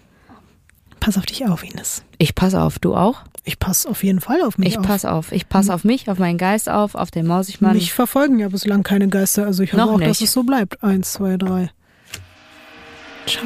Pass auf dich auf, Ines. Ich passe auf, du auch? Ich passe auf jeden Fall auf mich Ich auf. passe auf. Ich passe auf mich, auf meinen Geist auf, auf den Mausigmann. Mich verfolgen ja bislang keine Geister, also ich hoffe auch, dass nicht. es so bleibt. Eins, zwei, drei. Ciao.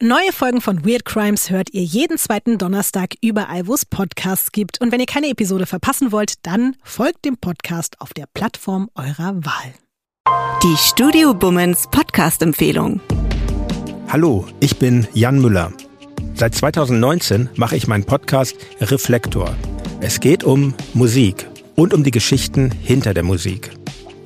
Neue Folgen von Weird Crimes hört ihr jeden zweiten Donnerstag überall, wo es Podcasts gibt. Und wenn ihr keine Episode verpassen wollt, dann folgt dem Podcast auf der Plattform eurer Wahl. Die Studio Bummens Podcast-Empfehlung. Hallo, ich bin Jan Müller. Seit 2019 mache ich meinen Podcast Reflektor. Es geht um Musik und um die Geschichten hinter der Musik.